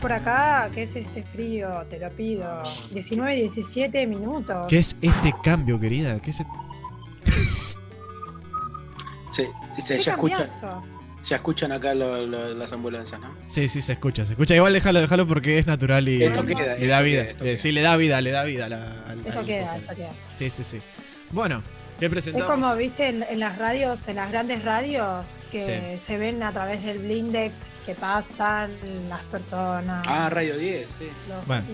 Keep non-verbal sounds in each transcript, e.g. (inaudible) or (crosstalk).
Por acá. ¿Qué es este frío? Te lo pido. 19, 17 minutos. ¿Qué es este cambio, querida? ¿Qué es e- Sí, dice, ya, escucha, cambiazo. ya escuchan acá lo- lo- las ambulancias, ¿no? Sí, sí, se escucha, se escucha. Igual déjalo, déjalo porque es natural y Esto queda, le da esto vida. queda, esto Le- queda. sí, le da vida, le da vida la- al- Eso al queda, eso queda. Sí, sí, sí. Bueno, ¿qué Es presentamos? como, viste, en, en las radios, en las grandes radios, que Sí. se ven a través del blindex que pasan las personas. Ah, Radio 10, sí. Bueno.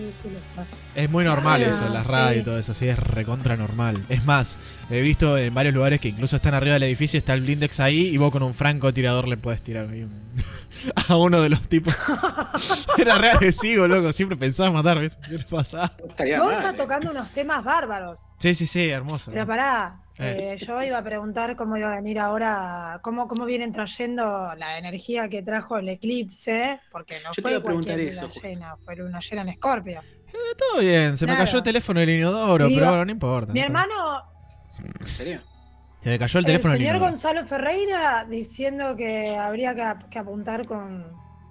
Es muy normal Ah, eso, en las radios sí. y todo eso, sí, es recontra normal. Es más, he visto en varios lugares que incluso están arriba del edificio, está el blindex ahí y vos con un francotirador le puedes tirar ahí un- (laughs) a uno de los tipos. (laughs) Era re agresivo, loco, siempre pensaba matar, ¿ves? ¿Qué le pasa? No estaría Gonza mal, ¿eh? tocando unos temas bárbaros. Sí, sí, sí, hermoso. Pero pará, Eh. eh, yo iba a preguntar cómo iba a venir ahora, cómo, cómo vienen trayendo la energía que trajo el eclipse, porque no Yo te fue iba a preguntar cualquier eso, luna justo. llena, fue luna llena en Escorpio. Todo bien, se me cayó el teléfono del inodoro, Digo, pero bueno, no importa. Mi no hermano, ¿En serio? Se me cayó el el, teléfono del señor inodoro. Gonzalo Ferreira, diciendo que habría que apuntar con,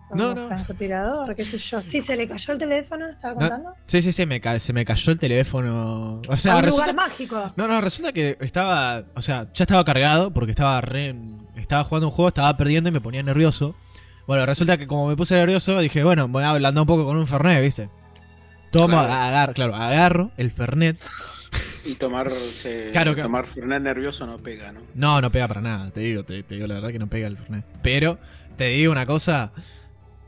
con No, no. francotirador, qué sé yo. Sí, se le cayó el teléfono, estaba No, contando. Sí, sí, sí, me ca- se me cayó el teléfono. O a sea, un resulta, lugar mágico. No, no, resulta que estaba, o sea, ya estaba cargado porque estaba re, estaba jugando un juego, estaba perdiendo y me ponía nervioso. Bueno, resulta que como me puse nervioso, dije, bueno, voy a ablandar un poco con un Fernet, ¿viste? Claro. agarro, claro, agarro el Fernet. Y tomarse, Claro, claro. tomar Fernet nervioso no pega, ¿no? No, no pega para nada, te digo, te, te digo la verdad que no pega el Fernet. Pero, te digo una cosa,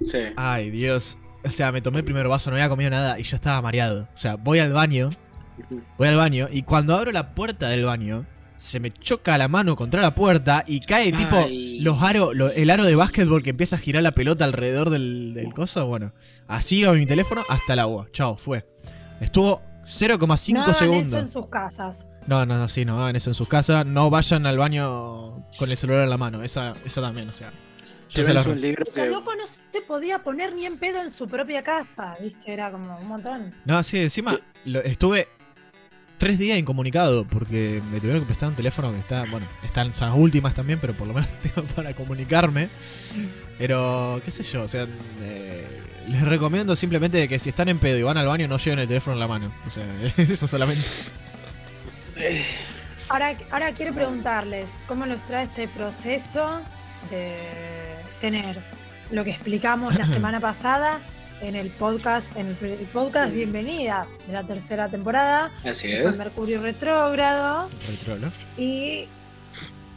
Sí. ay Dios. O sea, me tomé el primer vaso, no había comido nada y ya estaba mareado. O sea, voy al baño, voy al baño y cuando abro la puerta del baño, se me choca la mano contra la puerta y cae tipo Ay. los aros, lo- el aro de básquetbol que empieza a girar la pelota alrededor del, del coso. Bueno, así iba mi teléfono hasta el agua. Chao, fue. Estuvo 0,5 no hagan segundos. eso en sus casas. No, no, no, sí, no hagan eso en sus casas. No vayan al baño con el celular en la mano. Esa, esa también, o sea. Yo se los- un libro O loco no se podía poner ni en pedo en su propia casa, ¿viste? Era como un montón. No, sí, encima lo- estuve tres días incomunicado porque me tuvieron que prestar un teléfono que está, bueno, están esas últimas también, pero por lo menos (laughs) tengo para comunicarme. Pero, qué sé yo, o sea, eh, les recomiendo simplemente que si están en pedo y van al baño no lleven el teléfono en la mano. O sea, (laughs) eso solamente. Ahora, ahora quiero preguntarles, ¿cómo los trae este proceso de tener lo que explicamos la (coughs) semana pasada en el podcast, en el, podcast Bienvenida de la tercera temporada, Así es. Mercurio retrógrado, Retrolo. y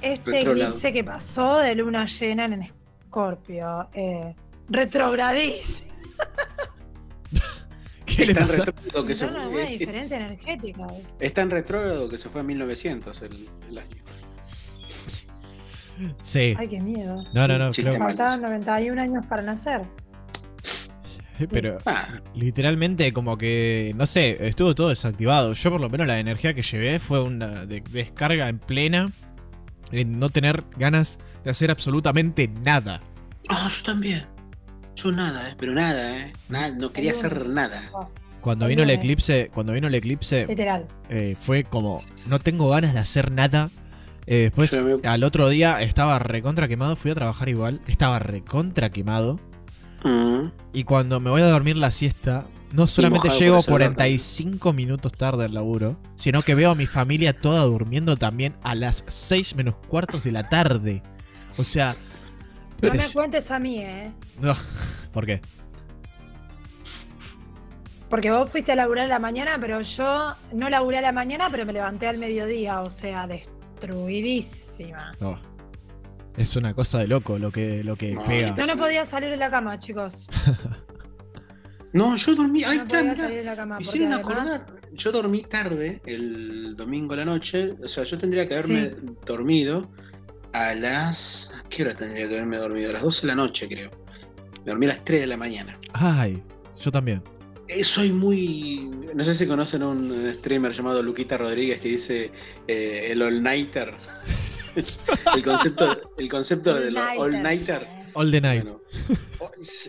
este eclipse que pasó de luna llena en Escorpio, eh, retrogradísimo. (laughs) ¿Qué le Es pasa? retrógrado que se No, no, fue- una es- diferencia energética. ¿eh? es tan retrógrado que se fue en 1900 el, el año. Sí. Ay, qué miedo. No, no, no, creo. Faltaban 91 años para nacer. Pero Ah, literalmente como que, no sé, estuvo todo desactivado. Yo por lo menos la energía que llevé fue una de- descarga en plena, en no tener ganas de hacer absolutamente nada. Ah, yo también. Yo nada, eh, pero nada, eh. Nada, no quería hacer nada. Oh, Cuando vino el eclipse, cuando vino el eclipse, literal. eh, fue como, no tengo ganas de hacer nada. Eh, después, me- al otro día, estaba recontra quemado, fui a trabajar igual, estaba recontra quemado. Mm. Y cuando me voy a dormir la siesta, no solamente por llego el celular 45 minutos tarde al laburo, sino que veo a mi familia toda durmiendo también a las 6 menos cuartos de la tarde. O sea, No me cuentes a mí, ¿eh? no, (laughs) ¿por qué? Porque vos fuiste a laburar a la mañana, pero yo no laburé a la mañana, pero me levanté al mediodía, o sea, destruidísima. No. Es una cosa de loco lo que, lo que No, pega. No, no podía salir de la cama, chicos. (laughs) No, yo dormí. Ay, No podía mirá. salir de la cama. Me Porque hicieron además, acordar. Yo dormí tarde el domingo a la noche. O sea, yo tendría que haberme dormido a las. ¿a ¿Qué hora tendría que haberme dormido? A las 12 de la noche, creo. Me dormí a las 3 de la mañana. Ay, yo también. Eh, soy muy. No sé si conocen a un streamer llamado Luquita Rodríguez que dice eh, el all-nighter. (laughs) el concepto, el concepto del all-nighter. All the night. Bueno,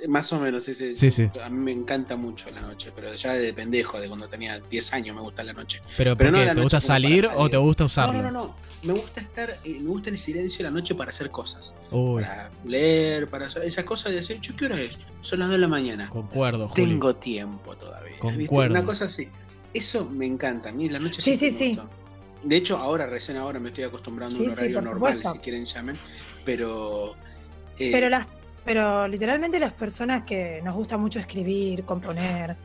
más o menos, sí, sí. Sí, sí. A mí me encanta mucho la noche, pero ya de pendejo, de cuando tenía 10 años me gusta la noche. Pero, Pero ¿por no qué? la ¿Te noche gusta para salir o salir. te gusta usarlo? no, no, no. Me gusta estar, eh, me gusta el silencio de la noche para hacer cosas. Uy, Para leer, para hacer esas cosas de decir, "Che, ¿qué hora es? Son las 2 de la mañana. concuerdo, Juli. Tengo tiempo todavía. ¿viste? Concuerdo. Una cosa así. Eso me encanta. A mí la noche Sí, sí, me sí. gustó. De hecho, ahora, recién ahora me estoy acostumbrando a un horario normal, supuesto. si quieren llamen. Pero. eh, Pero las, pero literalmente las personas que nos gusta mucho escribir, componer,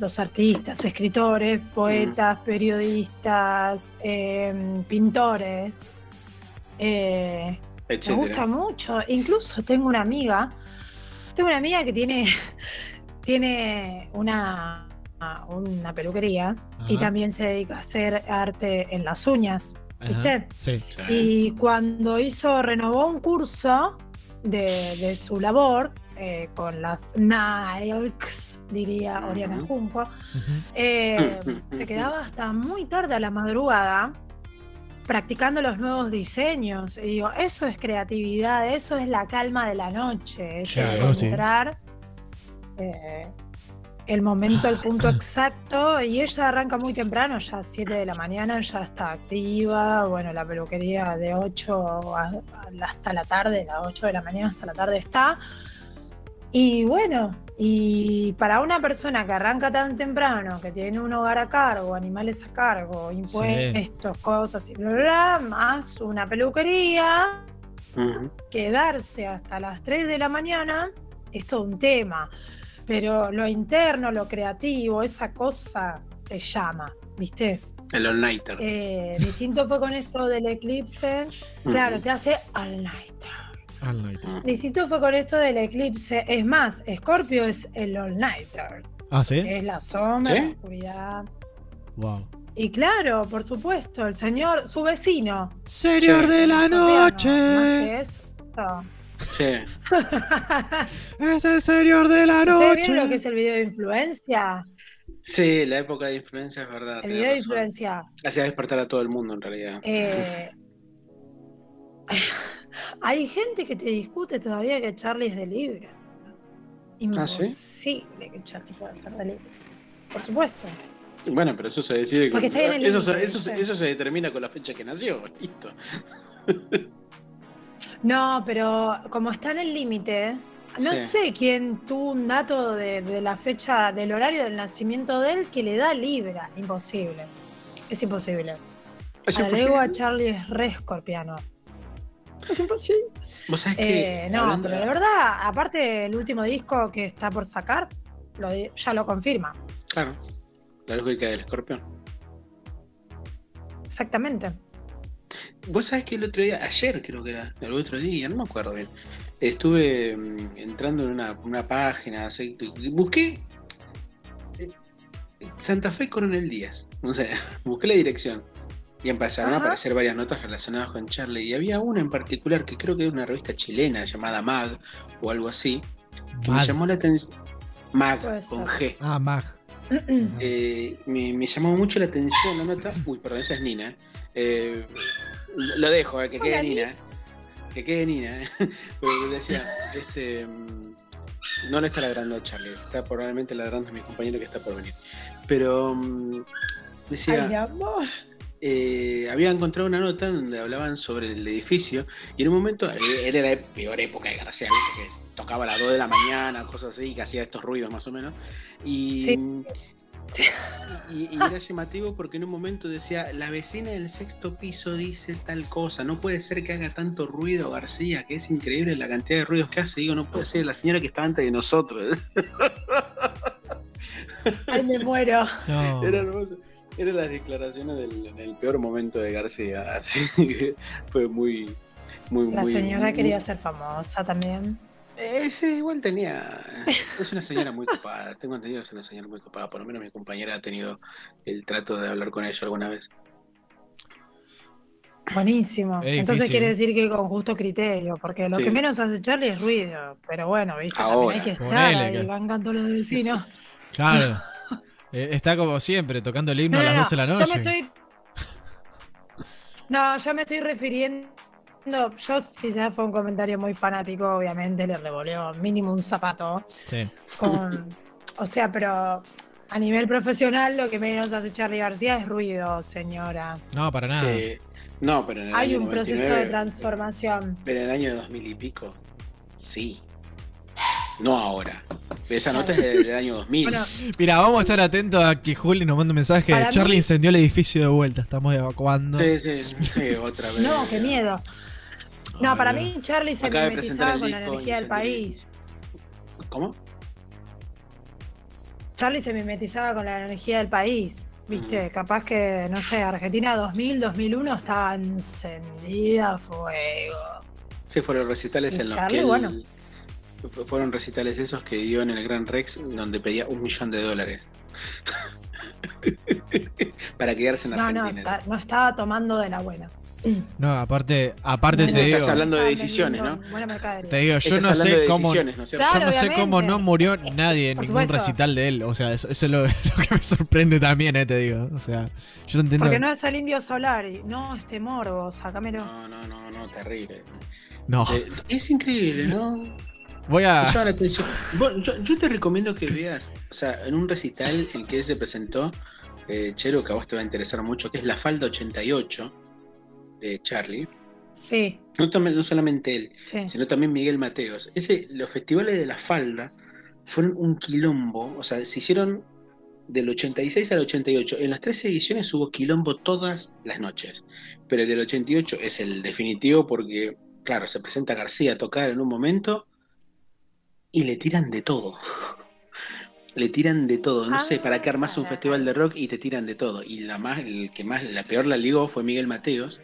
los artistas, escritores, poetas, periodistas, em, pintores, eh, me gusta mucho. Incluso tengo una amiga, tengo una amiga que tiene, (laughs) tiene una, una peluquería y también se dedica a hacer arte en las uñas. ¿viste? Sí. Sí. Y cuando hizo, renovó un curso de, de su labor eh, con las nails, diría Oriana. Junco, eh, Ujú. se quedaba hasta muy tarde a la madrugada practicando los nuevos diseños. Y digo, eso es creatividad, eso es la calma de la noche, es Claro, sí. encontrar eh, el momento, el punto exacto. Y ella arranca muy temprano, ya a 7 de la mañana, ya está activa. Bueno, la peluquería de 8 a- a- hasta la tarde, las 8 de la mañana hasta la tarde está. Y bueno, y para una persona que arranca tan temprano, que tiene un hogar a cargo, animales a cargo, impuestos, cosas y bla, bla, bla, más una peluquería, quedarse hasta las 3 de la mañana es todo un tema. Pero lo interno, lo creativo, esa cosa te llama, ¿viste? El all-nighter. Eh, distinto fue con esto del eclipse. Claro, te hace all night. All night. Distinto fue con esto del eclipse. Es más, Scorpio es el all-nighter. Ah, sí. Es la sombra, ¿Sí? la oscuridad. Wow. Y claro, por supuesto, el señor, su vecino. Señor de la más noche. que eso. Sí. (laughs) Es el señor de la ¿Ustedes vieron lo que noche. es el video de influencia? Sí, la época de influencia es verdad. El video de influencia. Hacía despertar a todo el mundo en realidad. eh, (laughs) hay gente que te discute todavía que Charlie es de Libra. ¿Ah, sí? Imposible que Charlie pueda ser de Libra. Por supuesto. Bueno, pero eso se decide. con- Porque está en el eso, se- eso, se- ¿viste? eso se determina con la fecha que nació. Listo. No, pero como está en el límite, no Sí. sé quién tuvo un dato de, de la fecha, del horario del nacimiento de él que le da Libra. Imposible. Es imposible. Es A Charlie es re escorpiano. Es imposible. Vos sabés que. Eh, no, hablando- pero de verdad, aparte el último disco que está por sacar, lo ya lo confirma. Claro. La lógica del escorpión. Exactamente. Vos sabés que el otro día, ayer creo que era, el otro día, no me acuerdo bien. Estuve mm, entrando en una, una página, así, busqué eh, Santa Fe Coronel Díaz. No sé, (laughs) busqué la dirección. Y empezaron a aparecer varias notas relacionadas con Charlie. Y había una en particular que creo que es una revista chilena llamada Mag o algo así, que me llamó la atención. Mag con. G. Ah, Mag. Eh, me, me llamó mucho la atención la nota. Uy, perdón, esa es Nina. Eh, lo dejo, eh, que quede Hola, Nina. Que quede Nina. (laughs) eh. Pero decía, este. mm, No le está ladrando a Charlie, está probablemente ladrando a mi compañero que está por venir. Pero mm, decía, Ay, mi amor. Eh, había encontrado una nota donde hablaban sobre el edificio y en un momento eh, era la peor época de García, ¿viste? que tocaba a las 2 de la mañana, cosas así, que hacía estos ruidos más o menos. Y, Sí. Sí. y, y era llamativo porque en un momento decía, la vecina del sexto piso dice tal cosa, no puede ser que haga tanto ruido García, que es increíble la cantidad de ruidos que hace, digo, no puede ser la señora que está antes de nosotros. Ay, me muero. No. Era hermoso. Eran las declaraciones del, del peor momento de García. Así que fue muy. muy La muy- señora muy- quería ser famosa también. Ese igual tenía. Es una señora muy copada. Tengo entendido que es una señora muy copada. Por lo menos mi compañera ha tenido el trato de hablar con ella alguna vez. Buenísimo. Es Entonces quiere decir que con justo criterio, porque lo Sí. que menos hace Charlie es ruido. Pero bueno, viste, Ahora. también hay que estar Ponele ahí que- bancando los vecinos. Claro. Eh, está como siempre, tocando el himno No, a las no, 12 de la (laughs) no, noche. Yo me estoy. No, yo me estoy refiriendo. Yo quizás fue un comentario muy fanático, obviamente, le revoleó mínimo un zapato. Sí. Con. (laughs) O sea, pero A nivel profesional, lo que menos hace Charlie García es ruido, señora. No, para nada. Sí. No, pero en el Hay año un proceso 99, de transformación. Pero en el año 2000 y pico, sí. No ahora. Esa nota es del, del año 2000. Bueno, Mira, vamos a estar atentos a que Juli nos mande un mensaje. Charlie mí- incendió el edificio de vuelta. Estamos evacuando. sí, sí, sí, otra vez. no, qué miedo. No, Ay, para mí Charlie se Acaba mimetizaba con la energía del país. ¿Cómo? Charlie se mimetizaba con la energía del país. Viste, Mm. capaz que, no sé, Argentina 2000, 2001 estaba encendida a fuego. Sí, fueron recitales Y en los Charlie, que él- bueno. Fu- fueron recitales esos que dio en el Gran Rex donde pedía un millón de dólares. (laughs) Para quedarse en No, no, Argentina. ta- no estaba tomando de la buena. No, aparte, aparte No, te no, digo. estás hablando de decisiones, ¿no? Te digo, yo no sé cómo. ¿no? Yo no sé cómo no murió nadie en Por ningún supuesto. recital de él. O sea, eso, eso es lo, (laughs) lo que me sorprende también, eh, te digo. O sea, yo no entiendo. Porque no es el indio Solari. No, este morbo, sácamelo. No, no, no, no, terrible. No. Es increíble, ¿no? Voy a. atención. Bueno, yo, yo te recomiendo que veas, o sea, en un recital en que él se presentó, eh, Chero, que a vos te va a interesar mucho, que es La Falda 88 de Charlie. Sí, No, no solamente él, sí. sino también Miguel Mateos. Ese, los festivales de La Falda fueron un quilombo, o sea, se hicieron del 86 al 88. En las tres ediciones hubo quilombo todas las noches, pero el del 88 es el definitivo porque, claro, se presenta García a tocar en un momento y le tiran de todo. Le tiran de todo, no sé, para qué armas un Ah. festival de rock y te tiran de todo. Y la más, el que más, la peor la ligó fue Miguel Mateos,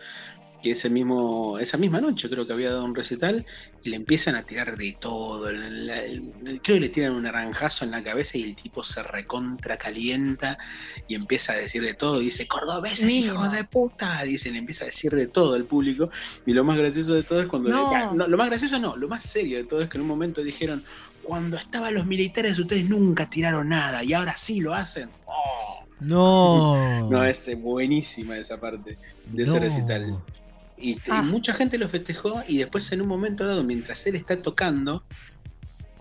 que ese mismo, esa misma noche creo que había dado un recital y le empiezan a tirar de todo. La- la- el- creo que le tiran un naranjazo en la cabeza y el tipo se recontra calienta y empieza a decir de todo. Dice, cordobeses, hijos de puta. Dice, le empieza a decir de todo al público. Y lo más gracioso de todo es cuando. le- No. Ah, no, lo más gracioso no, lo más serio de todo es que en un momento dijeron, cuando estaban los militares ustedes nunca tiraron nada y ahora sí lo hacen. Oh. No. (laughs) No, es buenísima esa parte de ese recital. Y, Ah. mucha gente lo festejó y después en un momento dado, mientras él está tocando,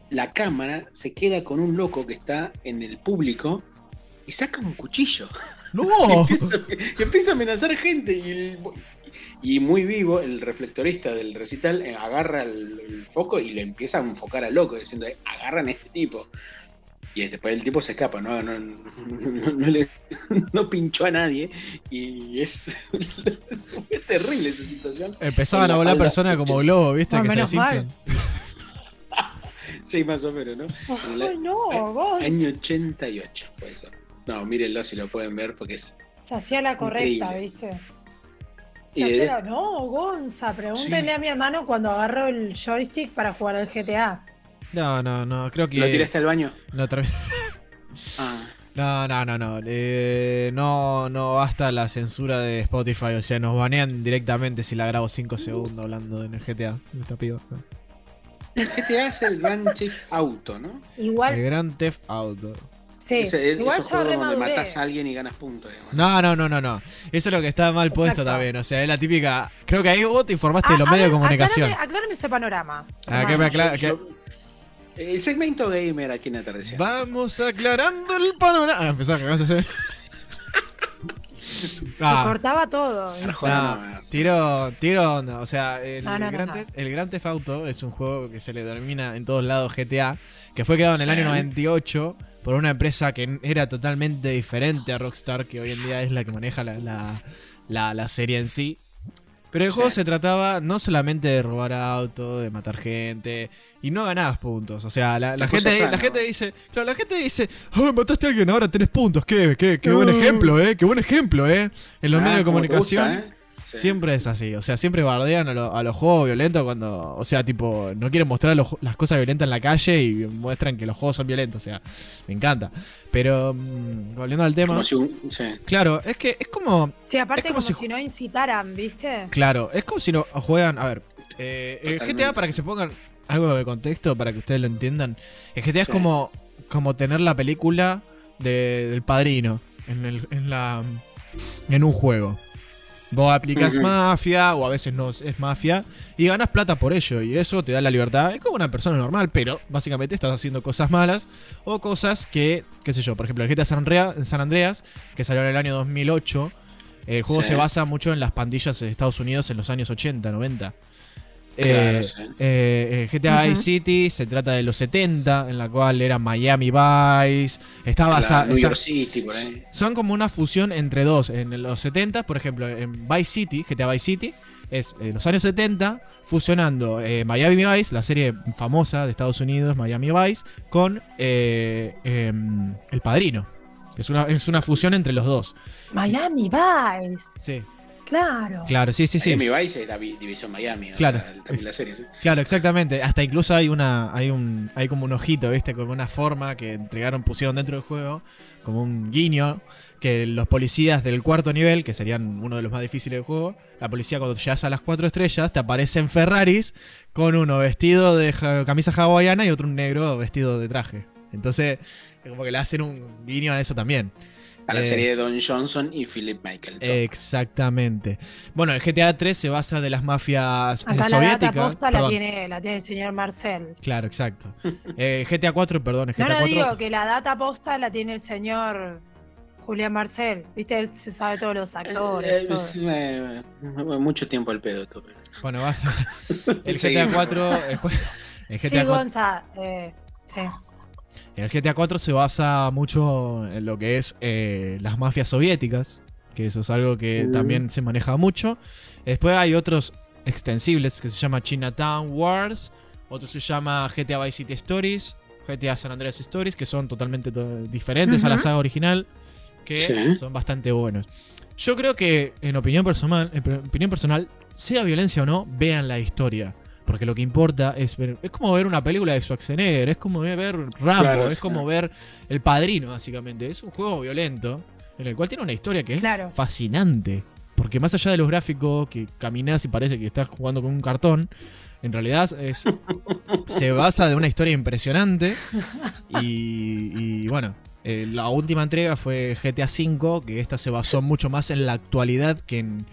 la cámara se queda con un loco que está en el público y saca un cuchillo. No. (laughs) Y empieza, y empieza a amenazar gente y, el- y muy vivo, el reflectorista del recital eh, agarra el, el foco y le empieza a enfocar al loco, diciendo, "Eh, agarran a este tipo. Y después el tipo se escapa, no, no, no, no- no le- (laughs) no pinchó a nadie. Y es, fue (laughs) terrible esa situación. Empezaban a volar personas como globo, ¿viste? Ah, que se. (laughs) Sí, más o menos, ¿no? Ay, no, vos. año 88 fue eso. No, mírenlo si lo pueden ver porque es... Se hacía la correcta, Increíble. ¿viste? Y Se de- hacía la- No, Gonza, pregúntenle Sí. a mi hermano cuando agarró el joystick para jugar al GTA. No, no, no. Creo que. ¿Lo tiraste al baño? No. Ah, (laughs) No, no, no, no. Eh, no, no basta la censura de Spotify. O sea, nos banean directamente si la grabo 5 segundos hablando en el GTA. Me está pido. el GTA es el Grand Theft Auto, ¿no? Igual, El Gran Theft Auto. sí, Ese, es, igual yo donde matas a alguien y ganas puntos. digamos. No, no, no, no, no. Eso es lo que está mal puesto Exacto. también. O sea, es la típica. Creo que ahí vos te informaste de Ah, los medios de comunicación. Aclárame, aclárame ese panorama. Ah, que me el segmento gamer aquí en Atardecer. Vamos aclarando el panorama. Ah, empezó a cagarse. (laughs) Se Ah, cortaba todo. No, no, tiro, tiro onda. O sea, el, No, no, no, Gran no. El Theft Auto es un juego que se le denomina en todos lados GTA, que fue creado en el Sí. año 98 por una empresa que era totalmente diferente a Rockstar, que hoy en día es la que maneja la, la, la- la serie en sí. Pero el juego Sí. se trataba no solamente de robar autos, de matar gente, y no ganabas puntos. O sea, la, gente, la gente dice, claro, la gente dice, "Ah, mataste a alguien, ahora tenés puntos, qué, qué, qué buen Mm. ejemplo, eh, qué buen ejemplo, eh. En los Ah, medios de te comunicación. gusta, ¿eh? Sí. Siempre es así, o sea, siempre bardean a, lo- a los juegos violentos cuando, o sea, tipo, no quieren mostrar los- las cosas violentas en la calle y muestran que los juegos son violentos, o sea, me encanta. Pero, mm, volviendo al tema, Como si un- sí. claro, es que es como, Sí, aparte Es como como, si no incitaran, ¿viste? claro, es como si no juegan, a ver, eh, el. GTA, para que se pongan algo de contexto, para que ustedes lo entiendan, el GTA es como, como tener la película de- del padrino en, el, en, la, en un juego. Vos aplicas mafia o a veces no es mafia y ganas plata por ello y eso te da la libertad. Es como una persona normal, pero básicamente estás haciendo cosas malas o cosas que, qué sé yo, por ejemplo, el GTA San, Andrea- San Andreas, que salió en el año 2008, el juego Sí. se basa mucho en las pandillas de Estados Unidos en los años 80, 90. Claro, Eh, sí. eh, GTA. Vice City se trata de los 70, en la cual era Miami Vice. Está basada. New está- York City, por ahí. son como una fusión entre dos. En los 70, por ejemplo, en Vice City, GTA Vice City, es eh, los años 70, fusionando eh, Miami Vice, la serie famosa de Estados Unidos, Miami Vice, con eh, em, El Padrino. Es una, es una fusión entre los dos. Miami Vice. Sí. Claro. Claro, sí, sí, sí. Miami Vice es la vi- división Miami. o Claro. sea, también la serie, sí. Claro, exactamente. Hasta incluso hay una, hay un, hay como un ojito, viste, como una forma que entregaron, pusieron dentro del juego, como un guiño, que los policías del cuarto nivel, que serían uno de los más difíciles del juego, la policía cuando llegas a las cuatro estrellas te aparecen Ferraris con uno vestido de ja- camisa hawaiana y otro un negro vestido de traje. Entonces, es como que le hacen un guiño a eso también. A la Eh, serie de Don Johnson y Philip Michael. Exactamente. Bueno, el GTA 3 se basa de las mafias eh, Acá la data soviéticas. posta la tiene, la tiene el señor Marcel. Claro, exacto. (laughs) Eh, GTA 4, perdón, el No, GTA no 4. digo que la data posta la tiene el señor Julián Marcel. Viste, él se sabe todos los actores. Eh, todo. eh, mucho tiempo al pedo. tú. Bueno, va. (laughs) El GTA (laughs) Seguimos. 4. El, jue- el Sí, GTA 4 Gonza. eh, sí. el GTA 4 se basa mucho en lo que es eh, las mafias soviéticas. Que eso es algo que también se maneja mucho. Después hay otros extensibles que se llama Chinatown Wars. Otro se llama GTA Vice City Stories. GTA San Andreas Stories. Que son totalmente to- diferentes a la saga original. Que Sí. son bastante buenos. Yo creo que, en opinión personal, en opinión personal, sea violencia o no, vean la historia. Porque lo que importa es ver. Es como ver una película de Schwarzenegger, es como ver Rambo, Claro, es sí. como ver El Padrino, básicamente. Es un juego violento, en el cual tiene una historia que es Claro. fascinante. Porque más allá de los gráficos, que caminas y parece que estás jugando con un cartón, en realidad es, (laughs) se basa de una historia impresionante. Y, y bueno, eh, la última entrega fue GTA V, que esta se basó mucho más en la actualidad que en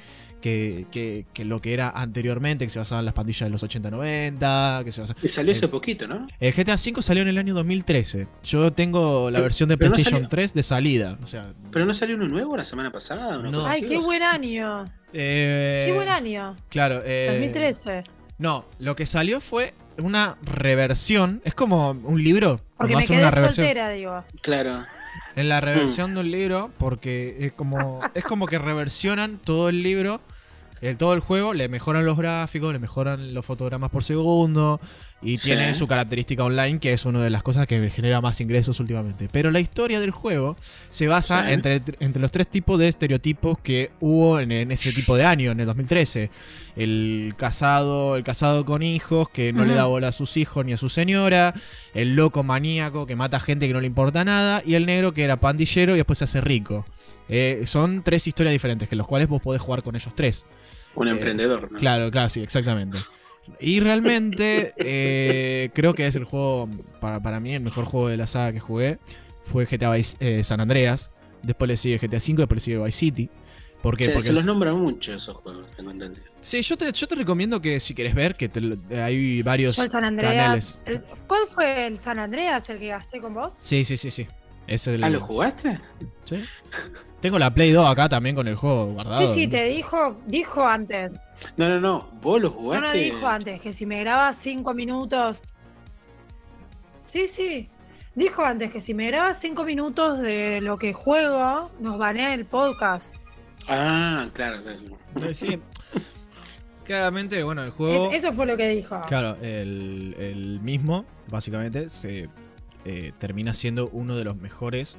que, que- que lo que era anteriormente, que se basaba en las pandillas de los 80-90, que se basaba... Y salió hace Eh, poquito, ¿no? El GTA V salió en el año 2013. Yo tengo la Pero- versión de no PlayStation salió- 3 de salida. O sea, Pero no salió uno nuevo la semana pasada. No. cosa Ay, qué buen año. eh, Qué buen año. Claro, eh, 2013. No, lo que salió fue una reversión. Es como un libro. Porque me quedé una reversión. soltera, digo. Claro. En la reversión de un libro, porque es como, es como que reversionan todo el libro, el, todo el juego, le mejoran los gráficos, le mejoran los fotogramas por segundo y Sí. tiene su característica online, que es una de las cosas que me genera más ingresos últimamente. Pero la historia del juego se basa Sí. entre, entre los tres tipos de estereotipos que hubo en, en ese tipo de año, en el 2013. El casado, el casado con hijos, que no le da bola a sus hijos ni a su señora, el loco maníaco que mata gente que no le importa nada, y el negro que era pandillero y después se hace rico. Eh, son tres historias diferentes, que los cuales vos podés jugar con ellos tres. Un Eh, emprendedor, ¿no? Claro, claro, sí, exactamente. Y realmente (laughs) eh, creo que es el juego, para, para mí, el mejor juego de la saga que jugué. Fue GTA Vice- eh, San Andreas. Después le sigue GTA V, después le sigue Vice City. ¿Por qué? se, Porque se los es- nombra mucho esos juegos, tengo entendido. Sí, yo te, yo te recomiendo que si querés ver, que te lo- hay varios Andreas. canales. ¿Cuál fue el San Andreas el que gasté con vos? Sí, sí, sí, sí. Es el, Ah, ¿lo jugaste? ¿sí? Tengo la Play 2 acá también con el juego guardado. Sí, sí, te dijo, dijo antes. No, no, no. ¿Vos lo No, jugaste? no dijo antes que si me grabas cinco minutos. Sí, sí. Dijo antes que si me grabas cinco minutos de lo que juego, nos banea el podcast. Ah, claro, sí, sí. Eh, Sí. Claramente, bueno, el juego. Es- eso fue lo que dijo. Claro, el, el mismo, básicamente, se eh, termina siendo uno de los mejores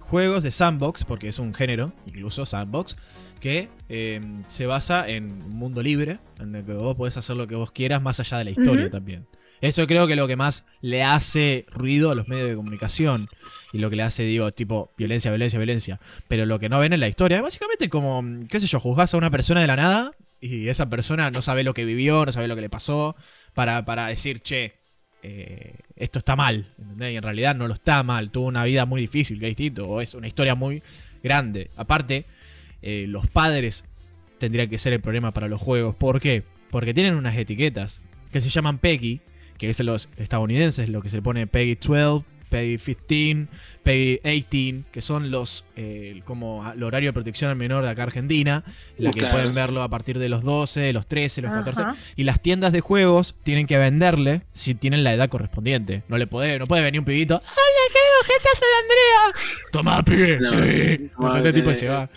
juegos de sandbox, porque es un género, incluso sandbox, que eh, se basa en un mundo libre, en el que vos podés hacer lo que vos quieras más allá de la historia también. Eso creo que lo que más le hace ruido a los medios de comunicación y lo que le hace, digo, tipo violencia, violencia, violencia. Pero lo que no ven en la historia, básicamente como, qué sé yo, juzgás a una persona de la nada y esa persona no sabe lo que vivió, no sabe lo que le pasó, para, para decir, che, eh, esto está mal. Y en realidad no lo está mal, tuvo una vida muy difícil, que es distinto, o es una historia muy grande. Aparte, eh, los padres tendría que ser el problema para los juegos. ¿Por qué? Porque tienen unas etiquetas que se llaman PEGI, que es los estadounidenses, lo que se pone PEGI 12, PEGI 15, PEGI 18, que son los eh, como el horario de protección al menor de acá Argentina, la que claro. pueden verlo a partir de los 12, los 13, los 14. Ajá. Y las tiendas de juegos tienen que venderle si tienen la edad correspondiente. No le puede, no puede venir un pibito. ¡Hola, qué GTA San Andrea! Toma, pibe. No, sí. no, Este tipo eh, se va.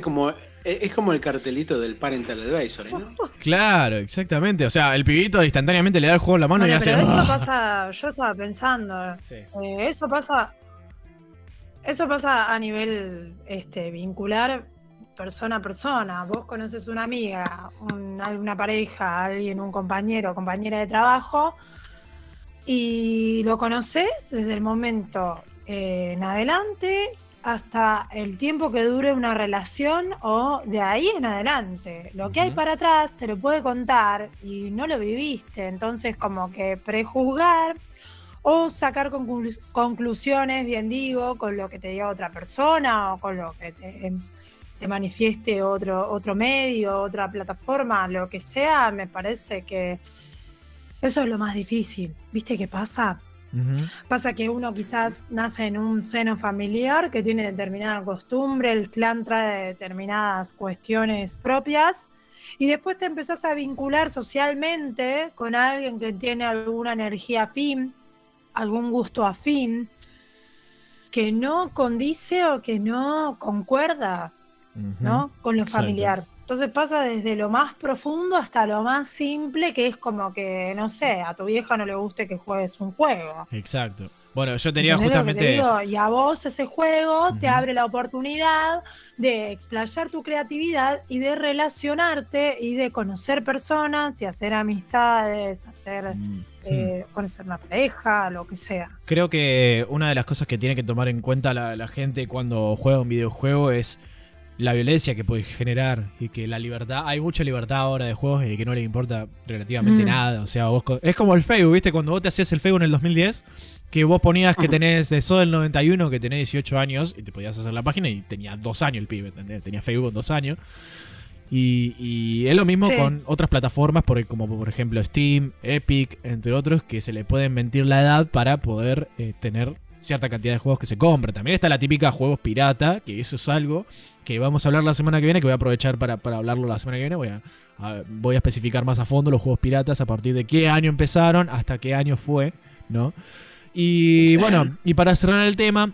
Como, es es como el cartelito del Parental Advisory, ¿no? (laughs) Claro, exactamente. O sea, el pibito instantáneamente le da el juego en la mano Bueno, y hace. pero eso "Ah". (laughs) pasa, yo estaba pensando, Sí. eh, eso pasa, eso pasa a nivel este, vincular persona a persona. Vos conoces una amiga, un- una pareja, alguien, un compañero o compañera de trabajo, y lo conoces desde el momento eh, en adelante hasta el tiempo que dure una relación o de ahí en adelante. Lo que hay para atrás te lo puede contar y no lo viviste, entonces como que prejuzgar o sacar conclu- conclusiones, bien digo, con lo que te diga otra persona o con lo que te, te manifieste otro, otro medio, otra plataforma, lo que sea, me parece que eso es lo más difícil. ¿Viste qué pasa? Pasa que uno quizás nace en un seno familiar que tiene determinada costumbre, el clan trae determinadas cuestiones propias y después te empezás a vincular socialmente con alguien que tiene alguna energía afín, algún gusto afín, que no condice o que no concuerda. ¿no? Con lo Exacto. Entonces pasa desde lo más profundo hasta lo más simple, que es como que, no sé, a tu vieja no le guste que juegues un juego. Exacto. Bueno, yo tenía ¿Entendés lo que te justamente. digo? Y a vos ese juego te abre la oportunidad de explayar tu creatividad y de relacionarte y de conocer personas y hacer amistades, hacer Mm, eh, conocer una pareja, lo que sea. Creo que una de las cosas que tiene que tomar en cuenta la, la gente cuando juega un videojuego es la violencia que puede generar y que la libertad, hay mucha libertad ahora de juegos y que no le importa relativamente Mm. nada. O sea, vos es como el Facebook, ¿viste? Cuando vos te hacías el Facebook en el 2010, que vos ponías que tenés eso del 91, que tenés 18 años y te podías hacer la página y tenía dos años el pibe, ¿entendés? Tenía Facebook dos años. Y, y es lo mismo Sí. con otras plataformas, por- como por ejemplo Steam, Epic, entre otros, que se le pueden mentir la edad para poder eh, tener cierta cantidad de juegos que se compran. También está la típica juegos pirata, que eso es algo que vamos a hablar la semana que viene, que voy a aprovechar para, para hablarlo la semana que viene. Voy a, a- voy a especificar más a fondo los juegos piratas, a partir de qué año empezaron, hasta qué año fue, ¿no? Y bueno, y para cerrar el tema,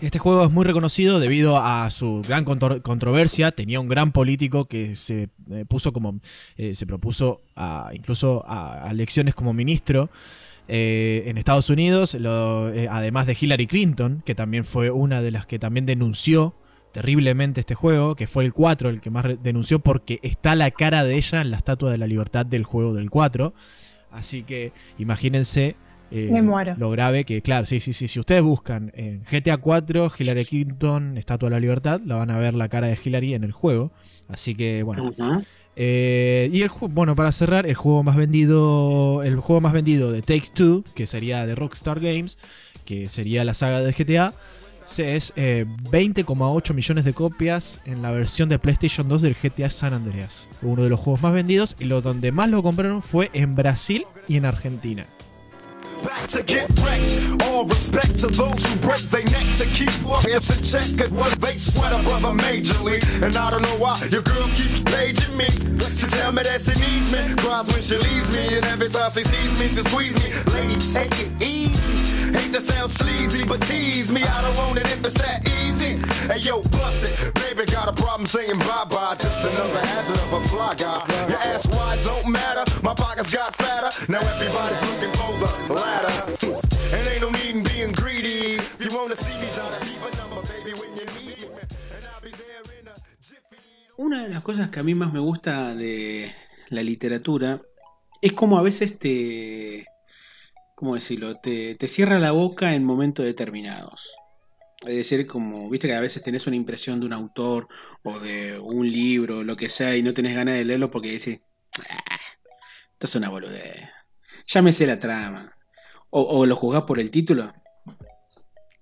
este juego es muy reconocido debido a su gran contro- controversia. Tenía un gran político que se eh, puso como. eh, se propuso a, incluso a, a elecciones como ministro eh, en Estados Unidos. eh, además de Hillary Clinton, que también fue una de las que también denunció terriblemente este juego, que fue el 4 el que más denunció porque está la cara de ella en la estatua de la libertad del juego del 4. Así que imagínense eh, Me muero. lo grave que, claro, sí, sí, sí. Si ustedes buscan en GTA 4, Hillary Clinton, Estatua de la Libertad, la van a ver la cara de Hillary en el juego. Así que, bueno. Eh, y el bueno, para cerrar, el juego más vendido. El juego más vendido de Takes Two, que sería de Rockstar Games, que sería la saga de GTA. se- Es eh, 20,8 millones de copias en la versión de PlayStation 2 del GTA San Andreas. Uno de los juegos más vendidos y lo donde más lo compraron fue en Brasil y en Argentina. Back to get wrecked. All respect to those who break their neck to keep warriors in check. Cause what they sweat a brother majorly. And I don't know why your girl keeps paging me. She tell me that she needs me. Cries when she leaves me. And every time she sees me, she squeeze me. Lady, take it easy. Hate to sound sleazy, but tease me. I don't want it if it's that easy. Hey yo, bust it. Baby, got a problem saying bye bye. Just another hazard of a fly guy. Your ass wide don't matter. My pockets got fatter. Now everybody's looking for the ladder. And ain't no need in being greedy. If you wanna see me, try leave a number, baby, when you need me. And I'll be there in a. Una de las cosas que a mí más me gusta de la literatura es como a veces te. ¿Cómo decirlo? Te, te cierra la boca en momentos determinados. Es decir, como, viste que a veces tenés una impresión de un autor o de un libro, lo que sea, y no tenés ganas de leerlo porque decís, ah, esto es una boludez. Sé la trama. O, o lo juzgás por el título.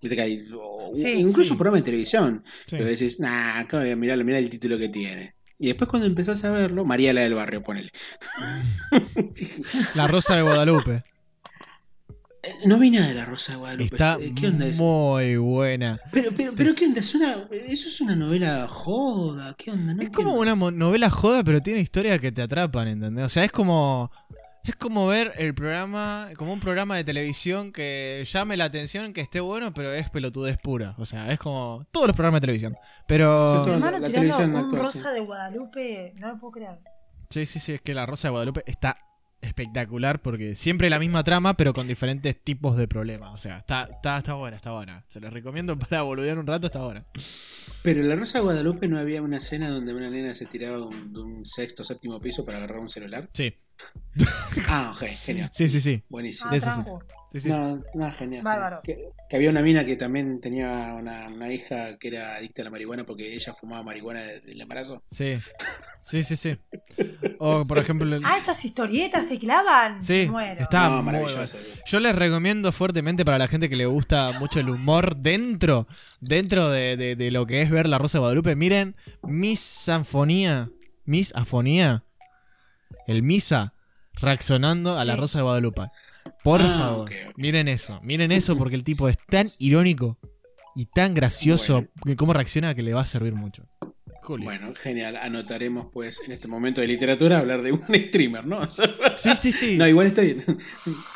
Viste que hay, o- Sí, incluso sí. programas de televisión. Sí. Pero decís, nah, mirá, mirá el título que tiene. Y después cuando empezás a verlo, María la del barrio, ponele. (laughs) La Rosa de Guadalupe. No vi nada de la Rosa de Guadalupe. Está Eh, ¿Qué onda eso? muy buena. Pero, pero, pero ¿qué onda? ¿Es una, ¿Eso es una novela joda? ¿Qué onda? No Es como una novela joda, pero tiene historias que te atrapan, ¿entendés? O sea, es como. Es como ver el programa, como un programa de televisión que llame la atención, que esté bueno, pero es pelotudez pura. O sea, es como todos los programas de televisión. Sí, Pero. hermano la tirando televisión un actual, rosa sí. de Guadalupe, no lo puedo creer. Sí, sí, sí, es que la Rosa de Guadalupe está espectacular porque siempre la misma trama, pero con diferentes tipos de problemas. O sea, está, está, está buena, está buena. Se les recomiendo (laughs) para boludear un rato, está buena. Pero en la Rosa de Guadalupe no había una escena donde una nena se tiraba un- de un sexto séptimo piso para agarrar un celular. Sí, Ah, ok, genial. sí, sí, sí. Buenísimo. Ah, sí. tranco. Sí, sí, sí. No, no, genial. Bárbaro. Que, que había una mina que también tenía una, una hija que era adicta a la marihuana porque ella fumaba marihuana desde el embarazo. Sí, sí, sí, sí. O, por ejemplo, el- (laughs) Ah, esas historietas te clavan. Sí, Muero. está No, maravilloso. Yo les recomiendo fuertemente para la gente que le gusta mucho el humor dentro, dentro de, de- de lo que es ver La Rosa de Guadalupe. Miren, Miss Sanfonía, Miss Afonía, el Misa, reaccionando a La. Rosa de Guadalupe. Por Ah, favor, miren eso, miren eso porque el tipo es tan irónico y tan gracioso Bueno. que cómo reacciona que le va a servir mucho. Julio. Bueno, genial. Anotaremos pues en este momento de literatura hablar de (laughs) un streamer, ¿no? O sea, Sí, sí, sí. No, igual está bien.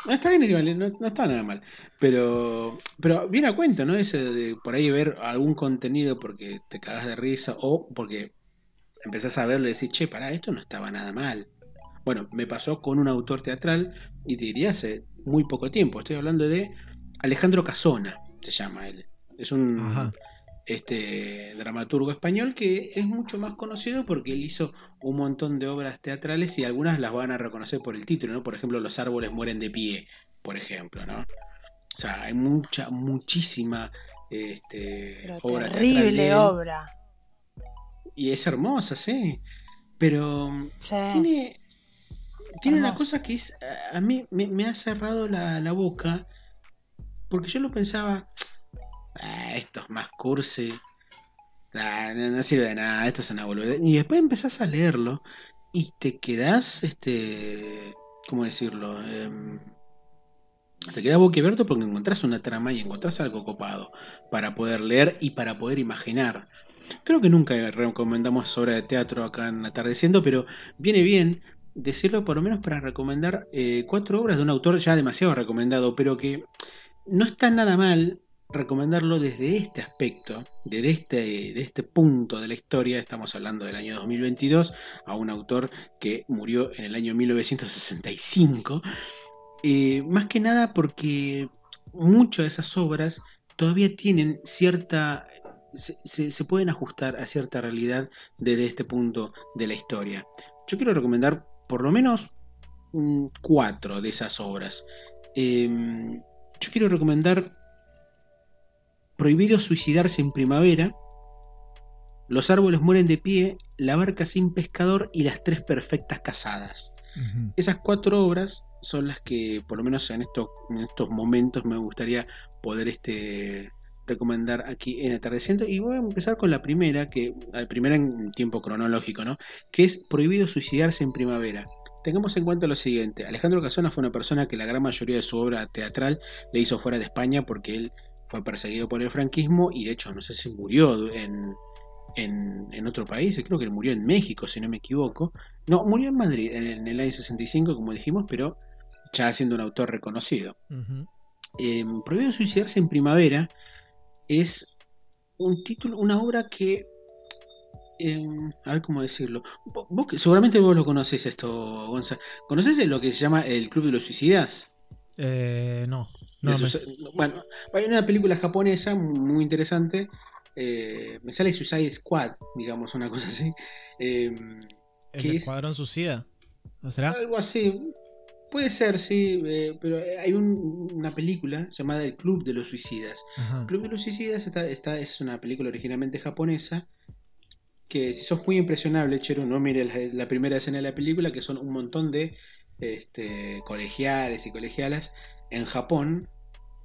No, está bien, igual, no, no está nada mal. Pero, pero viene a cuento, ¿no? Ese de por ahí ver algún contenido porque te cagas de risa o porque empezás a verlo y decís, che, pará, esto no estaba nada mal. Bueno, me pasó con un autor teatral y te diría hace muy poco tiempo. Estoy hablando de Alejandro Casona, se llama él. Es un Ajá. este dramaturgo español que es mucho más conocido porque él hizo un montón de obras teatrales y algunas las van a reconocer por el título, ¿no? Por ejemplo, Los árboles mueren de pie, por ejemplo, ¿no? O sea, hay mucha, muchísima este, Pero obra terrible obra. Y es hermosa, sí. Pero Sí. tiene, tiene una cosa que es a- a mí me, me ha cerrado la, la boca porque yo lo pensaba "Ah, esto es más cursi. Ah, no, no sirve de nada esto es una boludez y después empezás a leerlo y te quedás este cómo decirlo Em, te quedás boquiabierto porque encontrás una trama y encontrás algo copado para poder leer y para poder imaginar. Creo que nunca recomendamos obra de teatro acá en Atardeciendo, pero viene bien decirlo por lo menos para recomendar eh, cuatro obras de un autor ya demasiado recomendado, pero que no está nada mal recomendarlo desde este aspecto, desde este, de este punto de la historia, estamos hablando del año 2022, a un autor que murió en el año 1965, eh, más que nada porque muchas de esas obras todavía tienen cierta se, pueden ajustar a cierta realidad desde este punto de la historia. Yo quiero recomendar por lo menos mm, cuatro de esas obras. Em, yo quiero recomendar Prohibido suicidarse en primavera, Los árboles mueren de pie, La barca sin pescador y Las tres perfectas casadas. Esas cuatro obras son las que, por lo menos en estos, en estos momentos, me gustaría poder este, recomendar aquí en Atardeciendo. Y voy a empezar con la primera, que la primera en tiempo cronológico, ¿no? Que es Prohibido suicidarse en primavera. Tengamos en cuenta lo siguiente: Alejandro Casona fue una persona que la gran mayoría de su obra teatral le hizo fuera de España porque él fue perseguido por el franquismo y de hecho no sé si murió en, en, en otro país, creo que murió en México, si no me equivoco. No, murió en Madrid en, en el año 65, como dijimos, pero ya siendo un autor reconocido. Eh, Prohibido suicidarse en primavera es un título, una obra que. eh, a ver cómo decirlo. Vos, seguramente vos lo conocés esto, Gonza. ¿Conoces lo que se llama el Club de los Suicidas? Eh, no. Me- Bueno, hay una película japonesa muy, interesante. eh, me sale Suicide Squad, digamos, una cosa así. eh, ¿El. Escuadrón Suicida? ¿No será? Algo así. Puede ser, sí, eh, pero hay un- una película llamada El Club de los Suicidas. Ajá. El Club de los Suicidas está, está- es una película originalmente japonesa que si sos muy impresionable, Chero, no mire la, la primera escena de la película, que son un montón de este, colegiales y colegialas en Japón,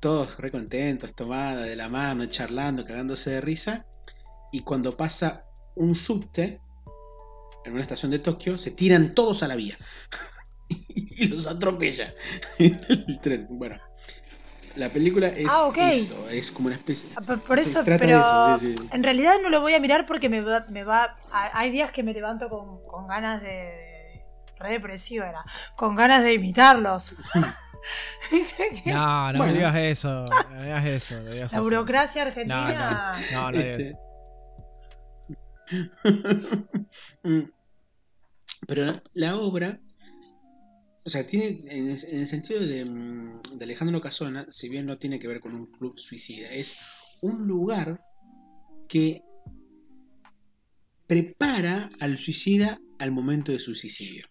todos recontentos, tomadas de la mano, charlando, cagándose de risa, y cuando pasa un subte, en una estación de Tokio, se tiran todos a la vía (laughs) y los atropella (laughs) el tren. Bueno, la película es Ah, eso, es como una especie. Ah, por- eso, pero eso, sí, sí. en realidad no lo voy a mirar porque me va, me va hay días que me levanto con, con ganas de, de re depresiva era, con ganas de imitarlos. (laughs) ¿Viste que No, no Bueno. me digas eso. No me digas eso. digas La eso. burocracia argentina. no, no, no, Este- Mm. Pero la obra, o sea, tiene en el, en el sentido de, mm, de Alejandro Casona, si bien no tiene que ver con un club suicida, es un lugar que prepara al suicida al momento de su suicidio.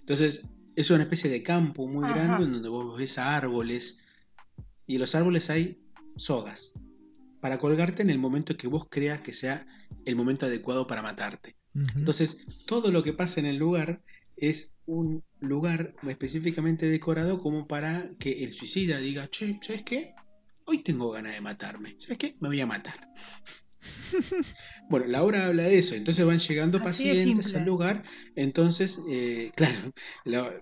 Entonces, es una especie de campo muy Ajá. grande en donde vos ves árboles y en los árboles hay sogas para colgarte en el momento que vos creas que sea el momento adecuado para matarte. Entonces, todo lo que pasa en el lugar es un lugar específicamente decorado como para que el suicida diga, che, ¿sabes qué? Hoy tengo ganas de matarme. ¿Sabes qué? Me voy a matar. (laughs) bueno, la obra habla de eso. Entonces van llegando Así pacientes al lugar. Entonces, eh, (laughs) claro, la-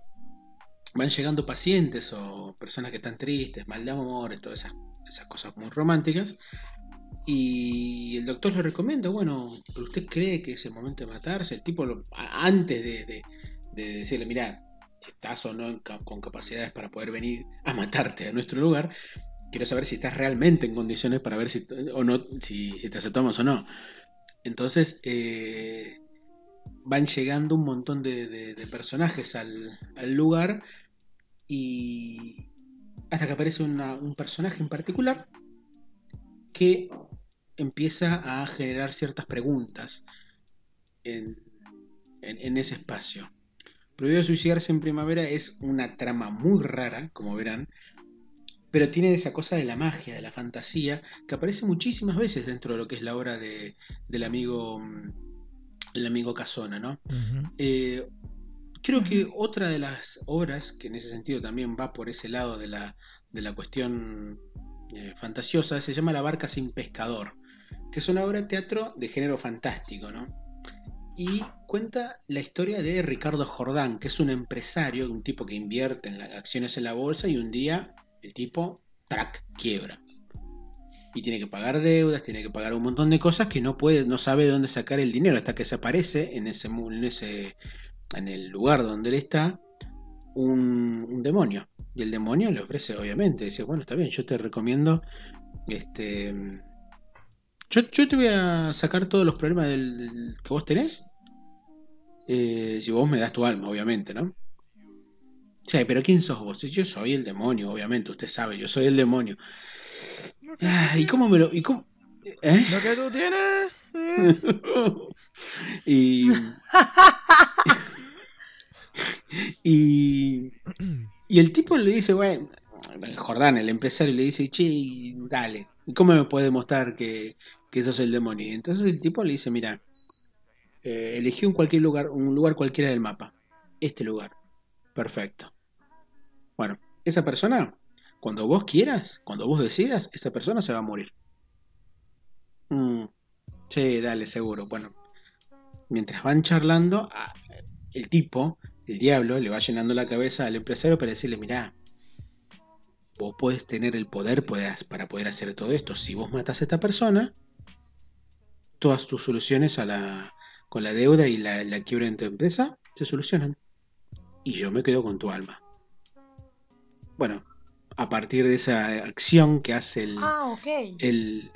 van llegando pacientes o personas que están tristes, mal de amor, todas esas, esas cosas muy románticas. Y el doctor le recomienda, bueno, ¿pero usted cree que es el momento de matarse? El tipo, lo- antes de, de- de decirle, mira, si estás o no con capacidades para poder venir a matarte a nuestro lugar, quiero saber si estás realmente en condiciones para ver si, o no, si, te aceptamos o no. Entonces, eh, van llegando un montón de, de- personajes al, al lugar y hasta que aparece un personaje en particular que empieza a generar ciertas preguntas en- en ese espacio. Prohibido suicidarse en primavera es una trama muy rara, como verán, pero tiene esa cosa de la magia, de la fantasía, que aparece muchísimas veces dentro de lo que es la obra de- del amigo mm, el amigo Casona, ¿no? Eh, creo que otra de las obras que en ese sentido también va por ese lado de la, de la cuestión eh, fantasiosa se llama La barca sin pescador, que es una obra de teatro de género fantástico, ¿no? Y cuenta la historia de Ricardo Jordán, que es un empresario, un tipo que invierte en las acciones en la bolsa y un día el tipo, track, quiebra. Y tiene que pagar deudas, tiene que pagar un montón de cosas que no puede, no sabe de dónde sacar el dinero hasta que se aparece en ese, en ese, en el lugar donde él está, un, demonio. Y el demonio le ofrece, obviamente, dice, bueno, está bien, yo te recomiendo, este, yo, yo te voy a sacar todos los problemas del- que vos tenés, eh, si vos me das tu alma, obviamente, ¿no? Sí, pero ¿quién sos vos? Yo soy el demonio, obviamente, usted sabe, yo soy el demonio. Ah, ¿Y cómo me lo...? Y cómo, ¿eh? Lo que tú tienes. (laughs) eh. y, (laughs) y, y el tipo le dice, bueno, Jordán, el empresario, le dice, che, dale, ¿y ¿cómo me puedes demostrar que, que sos el demonio? Y entonces el tipo le dice, mira, eh, elegí un cualquier lugar, un lugar cualquiera del mapa. Este lugar. Perfecto. Bueno, esa persona, cuando vos quieras, cuando vos decidas, esa persona se va a morir. Mm, sí, dale, seguro. Bueno, mientras van charlando, el tipo, el diablo, le va llenando la cabeza al empresario para decirle, mirá, vos podés tener el poder para poder hacer todo esto. Si vos matás a esta persona, todas tus soluciones a la, con la deuda y la, la quiebra en tu empresa se solucionan. Y yo me quedo con tu alma. Bueno, a partir de esa acción que hace el, Ah, el,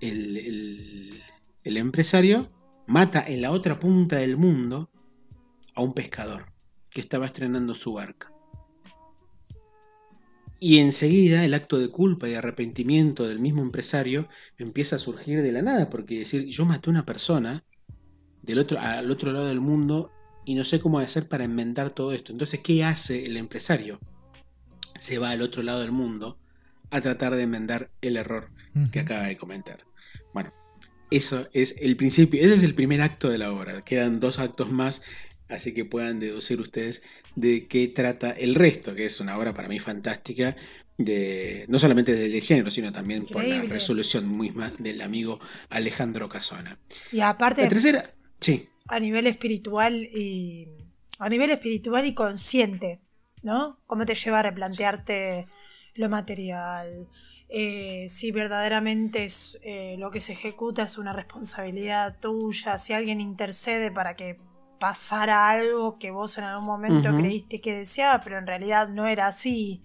el- el- el empresario mata en la otra punta del mundo a un pescador que estaba estrenando su barca. Y enseguida el acto de culpa y arrepentimiento del mismo empresario empieza a surgir de la nada, porque decir, yo maté a una persona del otro, al otro lado del mundo y no sé cómo hacer para enmendar todo esto. Entonces, ¿qué hace el empresario? Se va al otro lado del mundo a tratar de enmendar el error que acaba de comentar. Bueno, eso es el principio, ese es el primer acto de la obra. Quedan dos actos más, así que puedan deducir ustedes de qué trata el resto, que es una obra para mí fantástica, de, no solamente del género, sino también por la resolución misma del amigo Alejandro Casona. Y aparte, La tercera, sí, a nivel espiritual y a nivel espiritual y consciente, ¿no? Cómo te lleva a replantearte lo material, eh, si verdaderamente es, eh, lo que se ejecuta es una responsabilidad tuya, si alguien intercede para que pasara algo que vos en algún momento creíste que deseaba, pero en realidad no era así.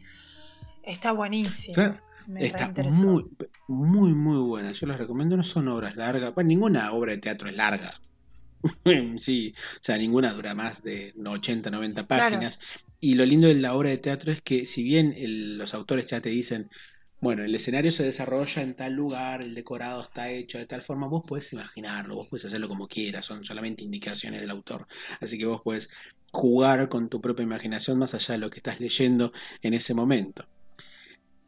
Está buenísimo. Está muy, muy, muy buena. Yo les recomiendo, no son obras largas. Bueno, ninguna obra de teatro es larga. (laughs) sí, o sea, ninguna dura más de 80, 90 páginas. Y lo lindo de la obra de teatro es que si bien los autores ya te dicen, bueno, el escenario se desarrolla en tal lugar, el decorado está hecho de tal forma, vos puedes imaginarlo, vos puedes hacerlo como quieras, son solamente indicaciones del autor. Así que vos puedes jugar con tu propia imaginación más allá de lo que estás leyendo en ese momento.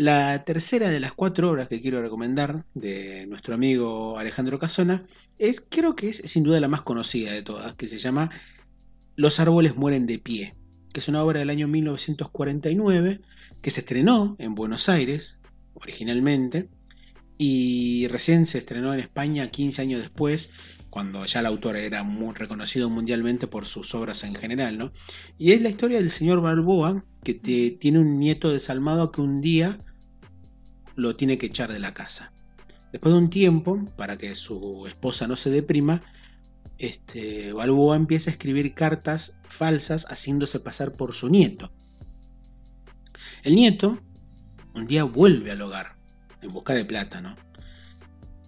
La tercera de las cuatro obras que quiero recomendar de nuestro amigo Alejandro Casona es, creo que es sin duda la más conocida de todas, que se llama Los árboles mueren de pie, que es una obra del año 1949 que se estrenó en Buenos Aires originalmente y recién se estrenó en España 15 años después cuando ya el autor era muy reconocido mundialmente por sus obras en general, ¿no? Y es la historia del señor Balboa, que tiene un nieto desalmado que un día lo tiene que echar de la casa. Después de un tiempo, para que su esposa no se deprima, este, Balboa empieza a escribir cartas falsas haciéndose pasar por su nieto. El nieto un día vuelve al hogar en busca de plata, ¿no?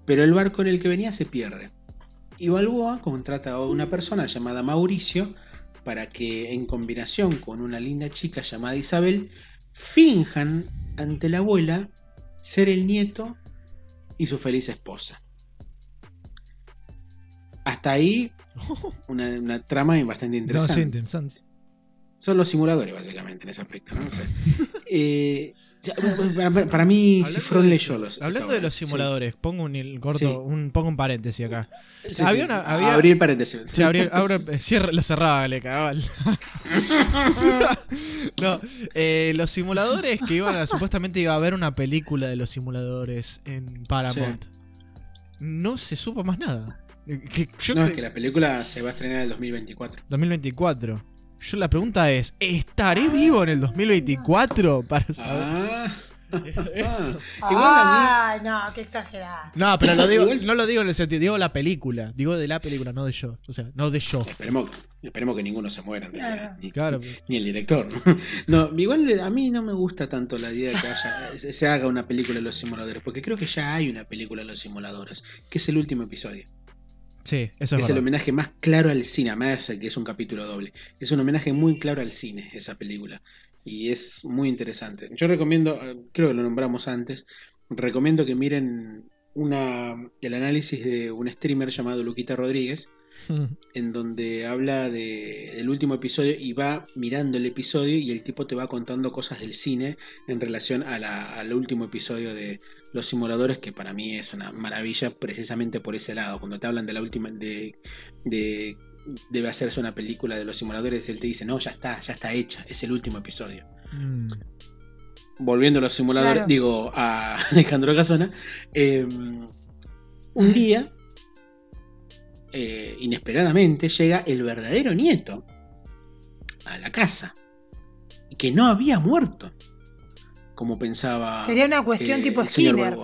Pero el barco en el que venía se pierde y Balboa contrata a una persona llamada Mauricio para que en combinación con una linda chica llamada Isabel finjan ante la abuela ser el nieto y su feliz esposa. Hasta ahí (laughs) una, trama bastante interesante. Son los simuladores, básicamente, en ese aspecto. ¿no? Eh, para, mí, si fueron leyó los. Hablando de los simuladores, pongo un corto, un, pongo un paréntesis acá. había una, había, abrir paréntesis. Sí, abrir, cierra, lo cerraba, le cabal. (laughs) no, eh, los simuladores que iban a, (laughs) supuestamente iba a haber una película de los simuladores en Paramount. No se supo más nada. Eh, no, es que la película se va a estrenar en el 2024. 2024. Yo la pregunta es, ¿estaré vivo en el 2024 para saber? Ah. (laughs) Eso. Ah, no, qué exagerado. No, pero lo digo, no lo digo en el sentido, digo la película, digo de la película, no de yo, o sea, no de yo. Esperemos, esperemos que ninguno se muera en realidad, ni, claro. ni, el director. No, (laughs) igual a mí no me gusta tanto la idea de que haya, se haga una película de los simuladores, porque creo que ya hay una película de los simuladores, que es el último episodio. Sí, eso es, es el homenaje más claro al cine, además que es un capítulo doble. Es un homenaje muy claro al cine, esa película. Y es muy interesante. Yo recomiendo, eh, creo que lo nombramos antes, recomiendo que miren una, el análisis de un streamer llamado Luquita Rodríguez, (laughs) en donde habla de, del último episodio y va mirando el episodio y el tipo te va contando cosas del cine en relación al último episodio de Los Simuladores, que para mí es una maravilla precisamente por ese lado. Cuando te hablan de la última, de, de debe hacerse una película de Los Simuladores, él te dice, no, ya está, ya está hecha, es el último episodio. Mm. Volviendo a los simuladores, digo a (laughs) Alejandro Casona, em, un día eh, inesperadamente llega el verdadero nieto a la casa, que no había muerto, como pensaba. Sería una cuestión eh, tipo Skinner.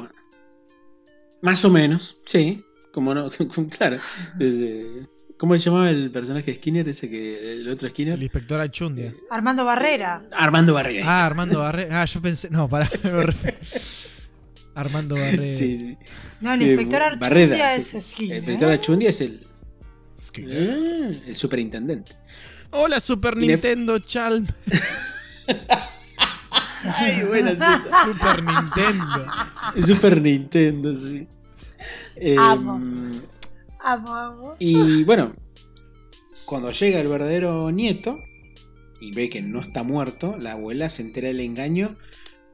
Más o menos, sí, como no, (laughs) claro. ¿Cómo se llamaba el personaje de Skinner? Ese que. El otro Skinner. El inspector Achundia. Eh, Armando Barrera. Armando Barrera. Ah, Armando Barrera. Ah, yo pensé. No, para. (laughs) Armando Barrera. Sí, sí. No, el inspector Archundia es Skinner. El inspector Archundia es el. Eh, el superintendente. Hola, Super Nintendo, Chalm. (laughs) Ay, buena Super Nintendo. Super Nintendo, sí. amo. Em, amo, amo. Y bueno, cuando llega el verdadero nieto y ve que no está muerto, la abuela se entera del engaño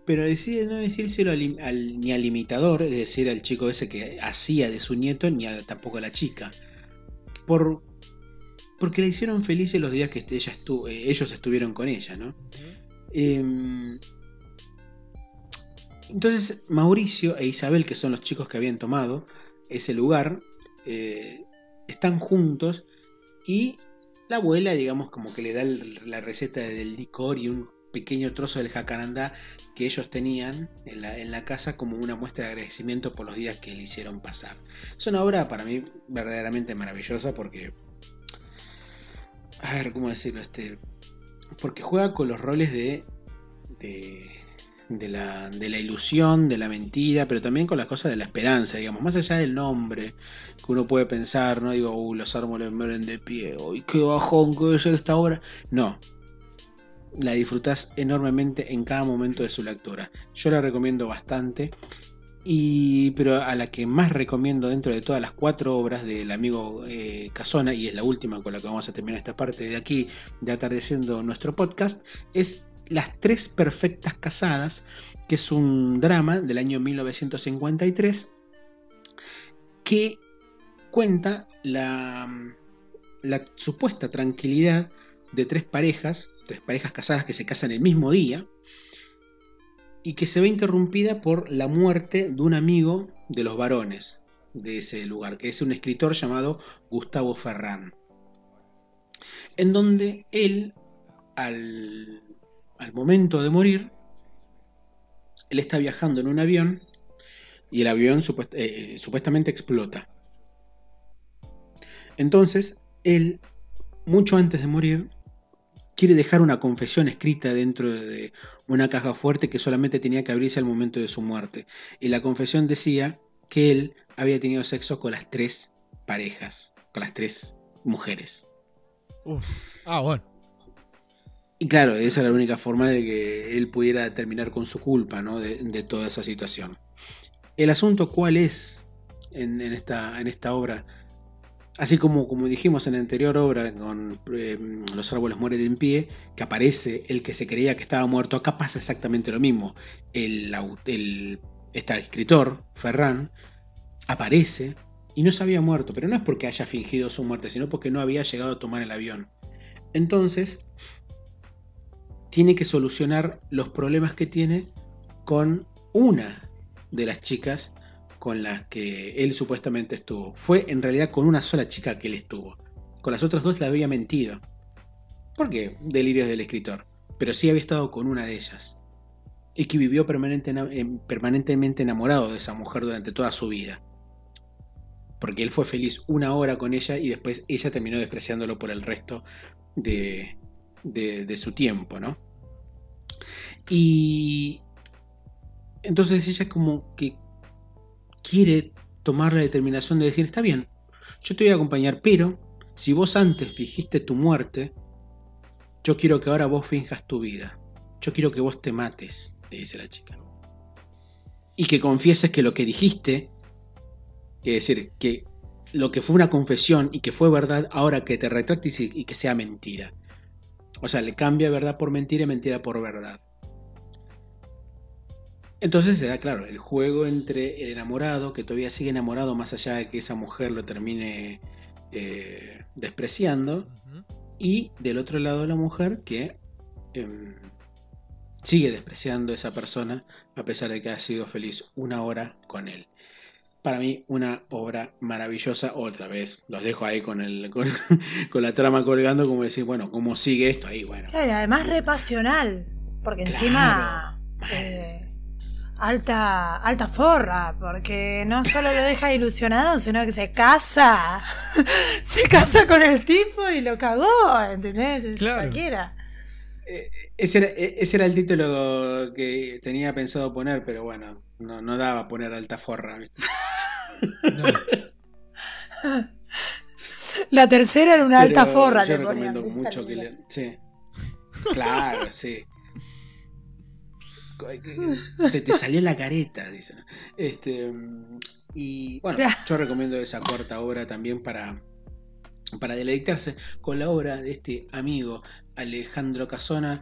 pero decide no decírselo ni al imitador, es decir, al chico ese que hacía de su nieto, ni tampoco a la chica. Por, porque le hicieron felices los días que ella eh, ellos estuvieron con ella, ¿no? Em, entonces Mauricio e Isabel, que son los chicos que habían tomado ese lugar, eh, están juntos Y la abuela, digamos, como que le da la receta del licor y un pequeño trozo del jacarandá que ellos tenían en la, casa como una muestra de agradecimiento por los días que le hicieron pasar. Es una obra para mí verdaderamente maravillosa porque... A ver, ¿cómo decirlo? Este, porque juega con los roles de, de, de, la, de la ilusión, de la mentira, pero también con las cosas de la esperanza, digamos, más allá del nombre, que uno puede pensar, no digo, uh, los árboles mueren de pie, uy, qué bajón que es esta obra. No, la disfrutas enormemente en cada momento de su lectura. Yo la recomiendo bastante. Y, pero a la que más recomiendo dentro de todas las cuatro obras del amigo eh, Casona, y es la última con la que vamos a terminar esta parte de aquí, de atardeciendo nuestro podcast, es Las Tres Perfectas Casadas, que es un drama del año 1953 que cuenta la, la supuesta tranquilidad de tres parejas tres parejas casadas que se casan el mismo día y que se ve interrumpida por la muerte de un amigo de los varones de ese lugar, que es un escritor llamado Gustavo Ferrán, en donde él, al, momento de morir, él está viajando en un avión y el avión eh, supuestamente explota. Entonces, él, mucho antes de morir, quiere dejar una confesión escrita dentro de una caja fuerte que solamente tenía que abrirse al momento de su muerte. Y la confesión decía que él había tenido sexo con las tres parejas, con las tres mujeres. Ah, bueno. Y claro, esa era la única forma de que él pudiera terminar con su culpa ¿no? de, toda esa situación. El asunto cuál es en, esta, en esta obra Así como, como dijimos en la anterior obra con eh, Los árboles mueren en pie, que aparece el que se creía que estaba muerto, acá pasa exactamente lo mismo. El, este escritor, Ferran, aparece y no se había muerto, pero no es porque haya fingido su muerte, sino porque no había llegado a tomar el avión. Entonces, tiene que solucionar los problemas que tiene con una de las chicas con las que él supuestamente estuvo. Fue en realidad con una sola chica que él estuvo. Con las otras dos le había mentido. ¿Por qué? Delirios del escritor. Pero sí había estado con una de ellas. Y que vivió permanentemente enamorado de esa mujer durante toda su vida. Porque él fue feliz una hora con ella y después ella terminó despreciándolo por el resto de, de su tiempo, ¿no? Y entonces ella como que quiere tomar la determinación de decir, está bien, yo te voy a acompañar, pero si vos antes fingiste tu muerte, yo quiero que ahora vos finjas tu vida. Yo quiero que vos te mates, le dice la chica. Y que confieses que lo que dijiste, es decir, que lo que fue una confesión y que fue verdad, ahora que te retractes y que sea mentira. O sea, le cambia verdad por mentira y mentira por verdad. Entonces se da, claro, el juego entre el enamorado, que todavía sigue enamorado más allá de que esa mujer lo termine eh, despreciando, y del otro lado la mujer que em, sigue despreciando a esa persona a pesar de que ha sido feliz una hora con él. Para mí, una obra maravillosa. Otra vez, los dejo ahí con, el, con, (laughs) la trama colgando, como decir, bueno, ¿cómo sigue esto ahí? Bueno. y además repasional, porque encima alta, alta forra, porque no solo lo deja ilusionado, sino que se casa. (laughs) se casa con el tipo y lo cagó, ¿entendés? claro. Cualquiera. Eh, ese, era, eh, ese era, el título que tenía pensado poner, pero bueno, no, no daba poner alta forra. (laughs) La tercera era una alta forra. Yo recomiendo mucho que le... Sí. Claro, sí. Se te salió la careta, dicen. Este, y bueno, yo recomiendo esa cuarta obra también para, para deleitarse con la obra de este amigo Alejandro Casona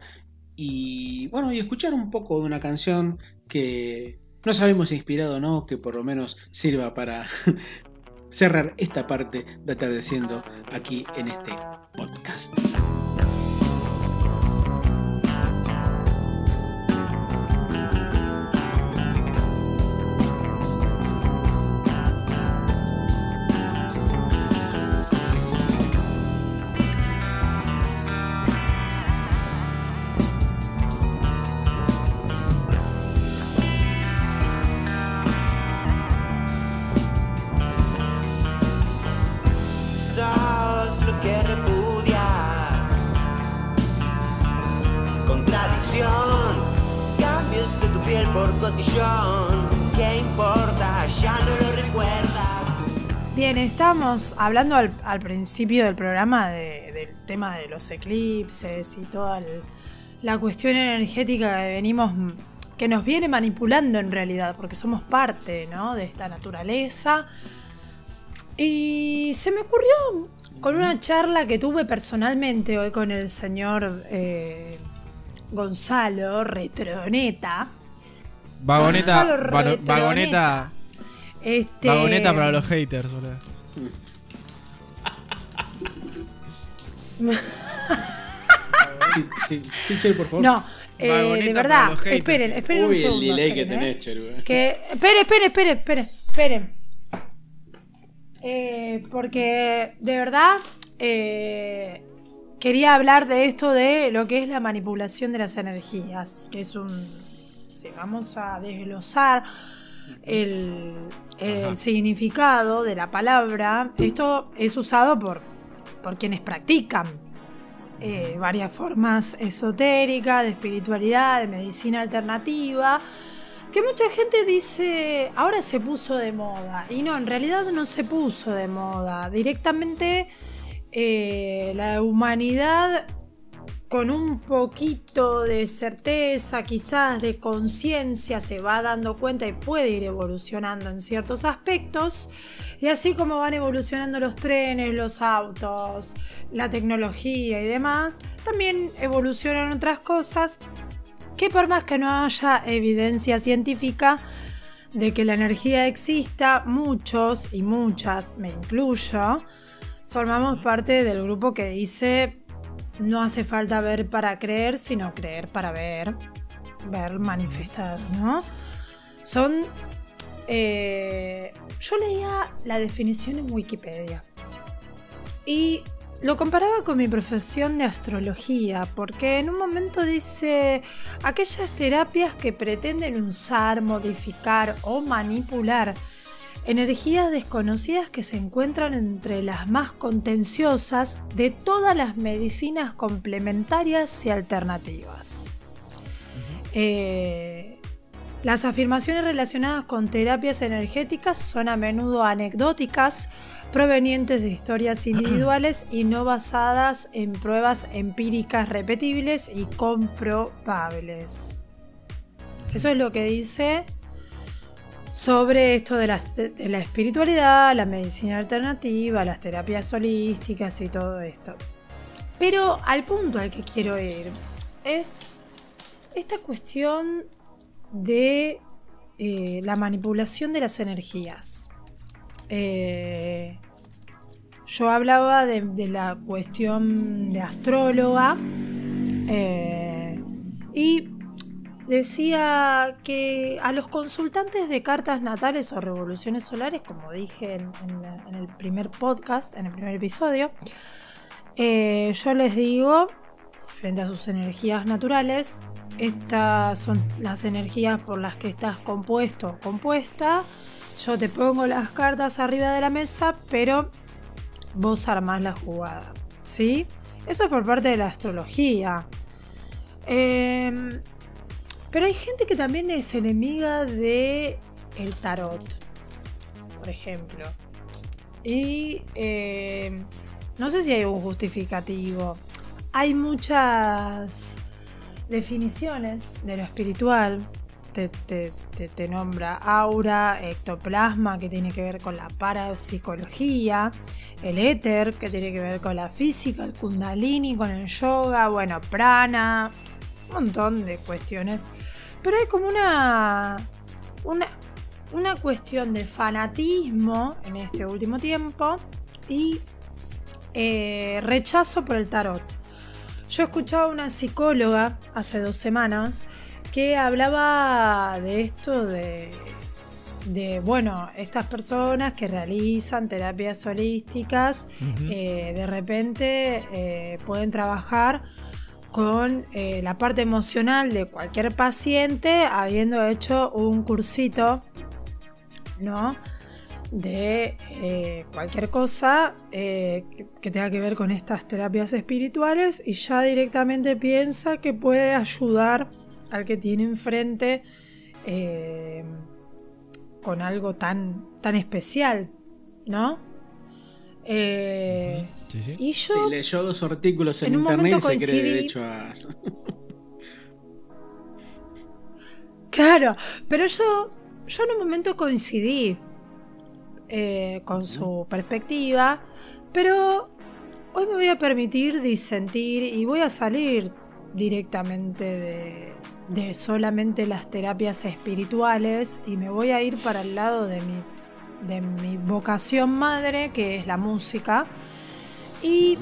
y bueno, y escuchar un poco de una canción que no sabemos si inspirado o no, que por lo menos sirva para (laughs) cerrar esta parte de atardeciendo aquí en este podcast. Estamos hablando al, al principio del programa de- del tema de los eclipses y toda el- la cuestión energética que venimos, que nos viene manipulando en realidad, porque somos parte, ¿no? De esta naturaleza. Y se me ocurrió con una charla que tuve personalmente hoy con el señor eh, Gonzalo Retroneta. Vagoneta, Gonzalo Retroneta. vagoneta, Este, vagoneta para los haters, boludo. Sí, sí, sí, Che, por favor. No, eh, de verdad, esperen, esperen un Uy, el segundo. delay que esperen, tenés, eh. Güey. Que, esperen, esperen, esperen, esperen, esperen. Eh, porque de verdad eh, quería hablar de esto de lo que es la manipulación de las energías, que es un... Si vamos a desglosar el, el significado de la palabra, esto es usado por, por quienes practican eh, varias formas esotéricas, de espiritualidad, de medicina alternativa, que mucha gente dice, ahora se puso de moda. Y no, en realidad no se puso de moda. Directamente eh, la humanidad con un poquito de certeza, quizás de conciencia, se va dando cuenta y puede ir evolucionando en ciertos aspectos. Y así como van evolucionando los trenes, los autos, la tecnología y demás, también evolucionan otras cosas que por más que no haya evidencia científica de que la energía exista, muchos y muchas, me incluyo, formamos parte del grupo que dice no hace falta ver para creer, sino creer para ver, ver manifestado, ¿no? Son... eh, yo leía la definición en Wikipedia y lo comparaba con mi profesión de astrología, porque en un momento dice aquellas terapias que pretenden usar, modificar o manipular energías desconocidas que se encuentran entre las más contenciosas de todas las medicinas complementarias y alternativas. Eh, las afirmaciones relacionadas con terapias energéticas son a menudo anecdóticas, provenientes de historias (clears throat) individuales y no basadas en pruebas empíricas repetibles y comprobables. Eso es lo que dice sobre esto de la, espiritualidad, la medicina alternativa, las terapias holísticas y todo esto. Pero al punto al que quiero ir es esta cuestión de eh, la manipulación de las energías. Eh, yo hablaba de, de la cuestión de astróloga eh, y decía que a los consultantes de cartas natales o revoluciones solares, como dije en, el primer podcast, en el primer episodio, eh, yo les digo, frente a sus energías naturales, estas son las energías por las que estás compuesto o compuesta. Yo te pongo las cartas arriba de la mesa, pero vos armás la jugada. ¿Sí? Eso es por parte de la astrología. Em, pero hay gente que también es enemiga de el tarot, por ejemplo. Y eh, no sé si hay un justificativo. Hay muchas definiciones de lo espiritual. Te, te- te- te nombra aura, ectoplasma, que tiene que ver con la parapsicología, el éter, que tiene que ver con la física, el kundalini, con el yoga, bueno, prana, un montón de cuestiones. Pero hay como una, una, una cuestión de fanatismo en este último tiempo y eh, rechazo por el tarot. Yo escuchaba a una psicóloga hace dos semanas que hablaba de esto de, de bueno, estas personas que realizan terapias holísticas, eh, de repente eh, pueden trabajar con eh, la parte emocional de cualquier paciente habiendo hecho un cursito, ¿no? De eh, cualquier cosa eh, que, tenga que ver con estas terapias espirituales y ya directamente piensa que puede ayudar al que tiene enfrente con algo tan, tan especial, ¿no? Sí, sí. y yo, Sí, leyó dos artículos en, en un internet y se cree coincidí- derecho a. (laughs) claro, pero yo, yo en un momento coincidí eh, con su perspectiva, pero hoy me voy a permitir disentir y voy a salir directamente de, de solamente las terapias espirituales y me voy a ir para el lado de mi, de mi vocación madre, que es la música, y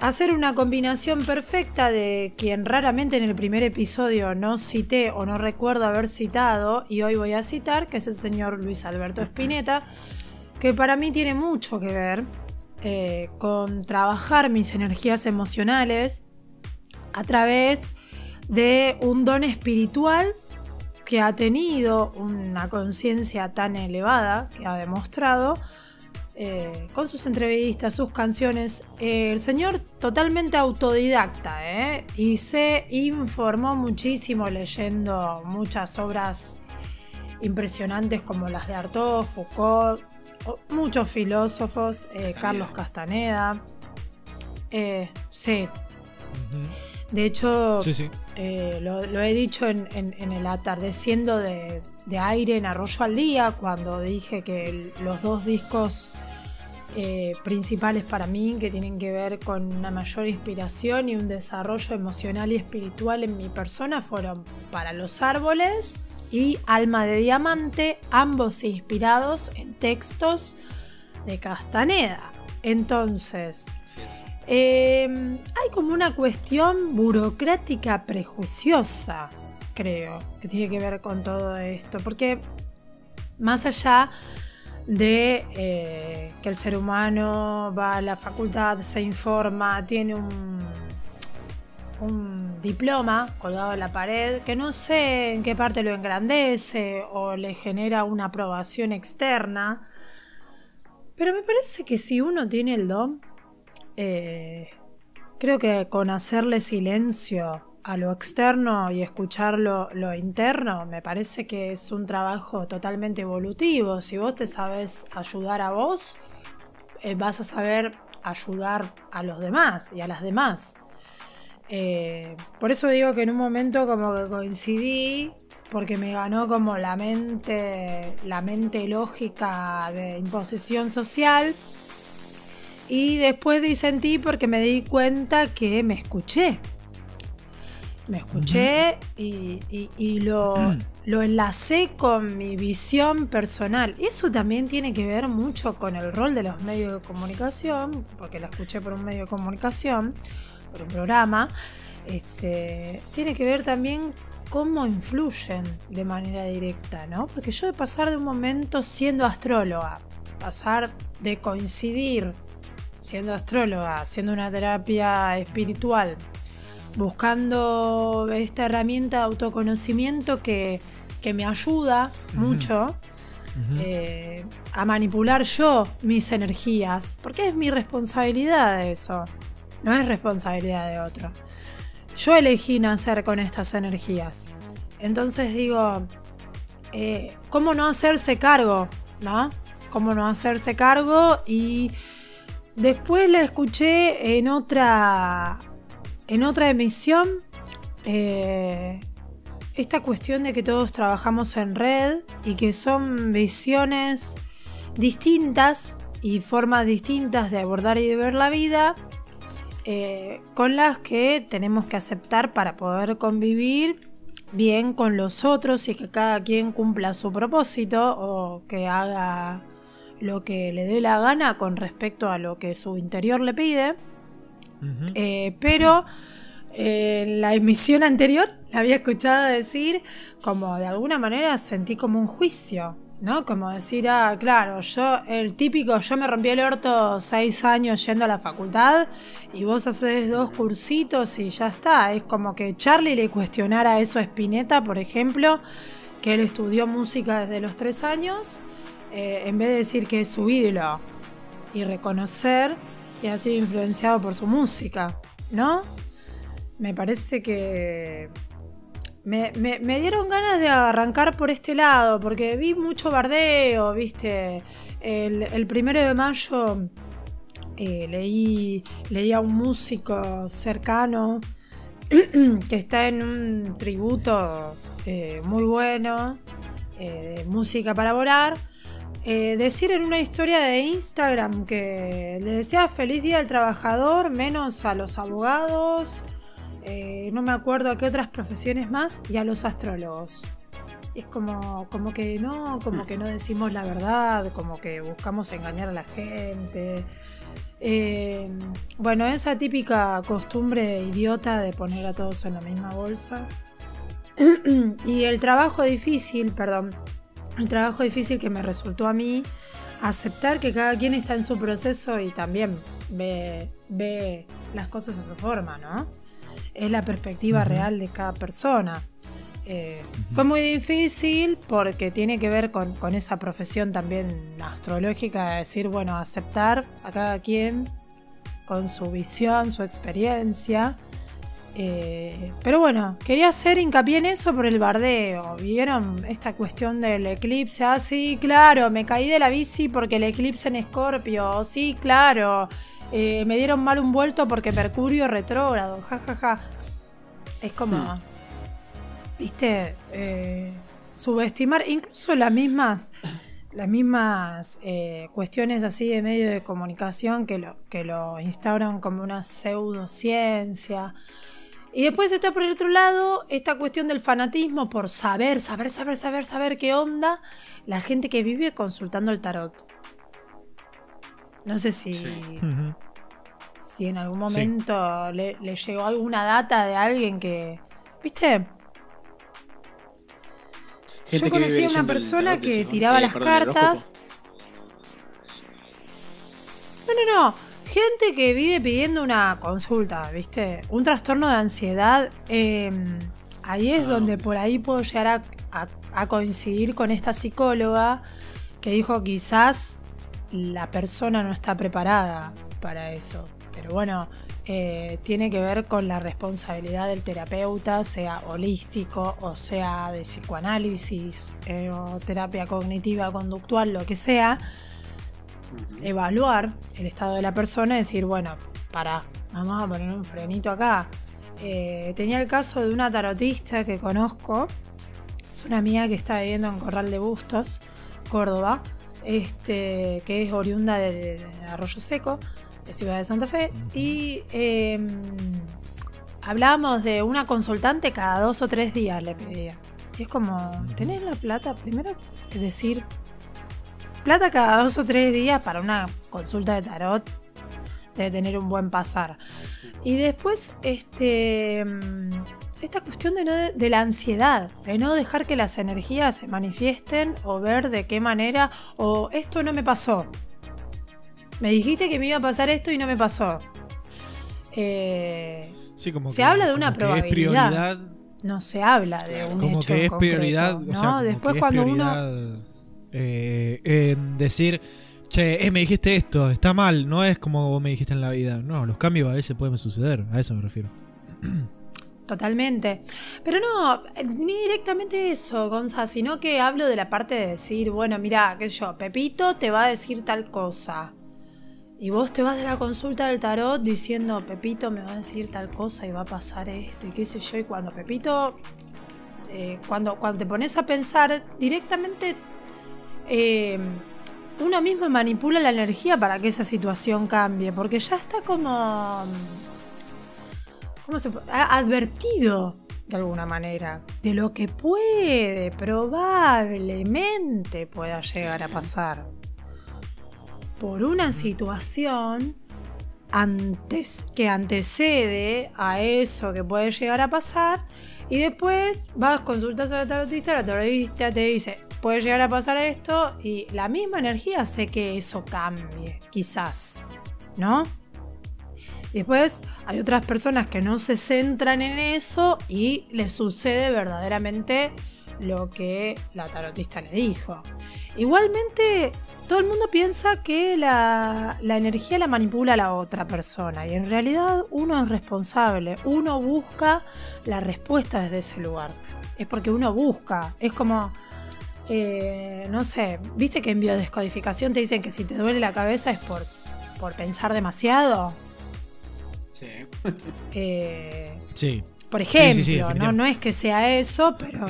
hacer una combinación perfecta de quien raramente en el primer episodio no cité o no recuerdo haber citado, y hoy voy a citar, que es el señor Luis Alberto Spinetta, que para mí tiene mucho que ver eh, con trabajar mis energías emocionales a través de un don espiritual que ha tenido una conciencia tan elevada, que ha demostrado, eh, con sus entrevistas, sus canciones. Eh, el señor totalmente autodidacta, ¿eh? Y se informó muchísimo leyendo muchas obras impresionantes como las de Artaud, Foucault, muchos filósofos, eh, Carlos Castaneda. Eh, sí, de hecho, Sí, sí. eh, lo, lo he dicho en, en- en el atardeciendo de, de aire en Arroyo al Día, cuando dije que el- los dos discos eh, principales para mí, que tienen que ver con una mayor inspiración y un desarrollo emocional y espiritual en mi persona, fueron Para los Árboles y Alma de Diamante, ambos inspirados en textos de Castaneda. Entonces, es. Eh, hay como una cuestión burocrática prejuiciosa, creo, que tiene que ver con todo esto. Porque más allá de eh, que el ser humano va a la facultad, se informa, tiene un, un diploma colgado en la pared, que no sé en qué parte lo engrandece o le genera una aprobación externa. Pero me parece que si uno tiene el don, eh, creo que con hacerle silencio a lo externo y escuchar lo, interno, me parece que es un trabajo totalmente evolutivo. Si vos te sabes ayudar a vos, eh, vas a saber ayudar a los demás y a las demás. Eh, por eso digo que en un momento como que coincidí, porque me ganó como la mente, la mente lógica de imposición social. Y después disentí porque me di cuenta que me escuché. Me escuché y, y- y lo, (clears throat) lo enlacé con mi visión personal. Eso también tiene que ver mucho con el rol de los medios de comunicación, porque lo escuché por un medio de comunicación, por un programa. Este, tiene que ver también cómo influyen de manera directa, ¿no? Porque yo de pasar de un momento siendo astróloga, pasar de coincidir siendo astróloga, haciendo una terapia espiritual, buscando esta herramienta de autoconocimiento que, que me ayuda mucho eh, a manipular yo mis energías, porque es mi responsabilidad eso, no es responsabilidad de otro. Yo elegí nacer con estas energías. Entonces digo, eh, ¿cómo no hacerse cargo? ¿No? ¿Cómo no hacerse cargo? Y después la escuché en otra, en otra emisión. eh, esta cuestión de que todos trabajamos en red y que son visiones distintas y formas distintas de abordar y de ver la vida eh, con las que tenemos que aceptar para poder convivir bien con los otros y que cada quien cumpla su propósito o que haga lo que le dé la gana con respecto a lo que su interior le pide. Eh, pero eh, en la emisión anterior la había escuchado decir como de alguna manera sentí como un juicio, ¿no? Como decir, ah, claro, yo, el típico, yo me rompí el orto seis años yendo a la facultad y vos haces dos cursitos y ya está. Es como que Charlie le cuestionara eso a Spinetta, por ejemplo, que él estudió música desde los tres años, eh, en vez de decir que es su ídolo y reconocer que ha sido influenciado por su música, ¿no? Me parece que me, me- dieron ganas de arrancar por este lado, porque vi mucho bardeo, viste. El, primero de mayo eh, leí, leí a un músico cercano (clears throat) que está en un tributo eh, muy bueno de música para volar. Eh, decir en una historia de Instagram que le decía feliz día al trabajador, menos a los abogados, eh, no me acuerdo a qué otras profesiones más, y a los astrólogos. Es como, como que no, como que no decimos la verdad, como que buscamos engañar a la gente. Eh, bueno, esa típica costumbre idiota de poner a todos en la misma bolsa. (clears throat) y el trabajo difícil, perdón, el trabajo difícil que me resultó a mí, aceptar que cada quien está en su proceso y también ve, ve las cosas de su forma, ¿no? Es la perspectiva real de cada persona. Eh, Fue muy difícil porque tiene que ver con, con esa profesión también astrológica de decir, bueno, aceptar a cada quien con su visión, su experiencia. Eh, pero bueno, quería hacer hincapié en eso por el bardeo. ¿Vieron esta cuestión del eclipse? Ah, sí, claro, me caí de la bici porque el eclipse en Escorpio. Sí, claro. Eh, me dieron mal un vuelto porque Mercurio retrógrado. Ja, ja, ja. Es como. ¿Viste? Eh, subestimar incluso las mismas. Las mismas eh, cuestiones así de medio de comunicación que lo, que lo instauran como una pseudociencia. Y después está por el otro lado esta cuestión del fanatismo por saber, saber, saber, saber, saber qué onda la gente que vive consultando el tarot. No sé si, si en algún Sí. momento le, le llegó alguna data de alguien que... ¿Viste? Gente Yo conocí a una persona que tiraba Eh, las cartas. No, no, no. Gente que vive pidiendo una consulta, ¿viste? Un trastorno de ansiedad. eh, ahí es Ah, donde por ahí puedo llegar a, a- a coincidir con esta psicóloga que dijo quizás la persona no está preparada para eso. Pero bueno, eh, tiene que ver con la responsabilidad del terapeuta, sea holístico o sea de psicoanálisis eh, o terapia cognitiva conductual, lo que sea evaluar el estado de la persona y decir, bueno, para, vamos a poner un frenito acá. Eh, tenía el caso de una tarotista que conozco, es una amiga que está viviendo en Corral de Bustos, Córdoba, este, que es oriunda de, Arroyo Seco, de Ciudad de Santa Fe, y eh, hablábamos de una consultante cada dos o tres días le pedía. Y es como, ¿tenés la plata? Primero, es decir, plata cada dos o tres días para una consulta de tarot debe tener un buen pasar. Y después, este esta cuestión de, no de, la ansiedad, de no dejar que las energías se manifiesten o ver de qué manera, o esto no me pasó. Me dijiste que me iba a pasar esto y no me pasó. Eh, Sí, como Se que- habla de una probabilidad. prioridad, no se habla de un como hecho que es concreto, prioridad, ¿no? o sea, como Después que es cuando uno eh, en decir, che, eh, me dijiste esto, está mal, no es como vos me dijiste en la vida. No, los cambios a veces pueden suceder, a eso me refiero. (clears throat) Totalmente. Pero no, ni directamente eso, Gonza, sino que hablo de la parte de decir, bueno, mira, qué sé yo, Pepito te va a decir tal cosa. Y vos te vas de la consulta del tarot diciendo, Pepito me va a decir tal cosa y va a pasar esto y qué sé yo. Y cuando Pepito, eh, cuando, cuando te pones a pensar directamente, eh, uno mismo manipula la energía para que esa situación cambie, porque ya está como... ¿cómo se puede? Advertido de alguna manera de lo que puede, probablemente pueda llegar a pasar. Por una situación antes, que antecede a eso que puede llegar a pasar. Y después vas, consultas a la tarotista, la tarotista te dice, puede llegar a pasar esto. Y la misma energía hace que eso cambie, quizás. ¿No? Después hay otras personas que no se centran en eso y les sucede verdaderamente lo que la tarotista le dijo. Igualmente, todo el mundo piensa que la, la energía la manipula la otra persona y en realidad uno es responsable, uno busca la respuesta desde ese lugar. Es porque uno busca, es como, eh, no sé, viste que en biodescodificación te dicen que si te duele la cabeza es por, por pensar demasiado. Sí. (laughs) Eh, Sí. por Sí, sí, ejemplo, sí, ¿no? no es que sea eso, pero.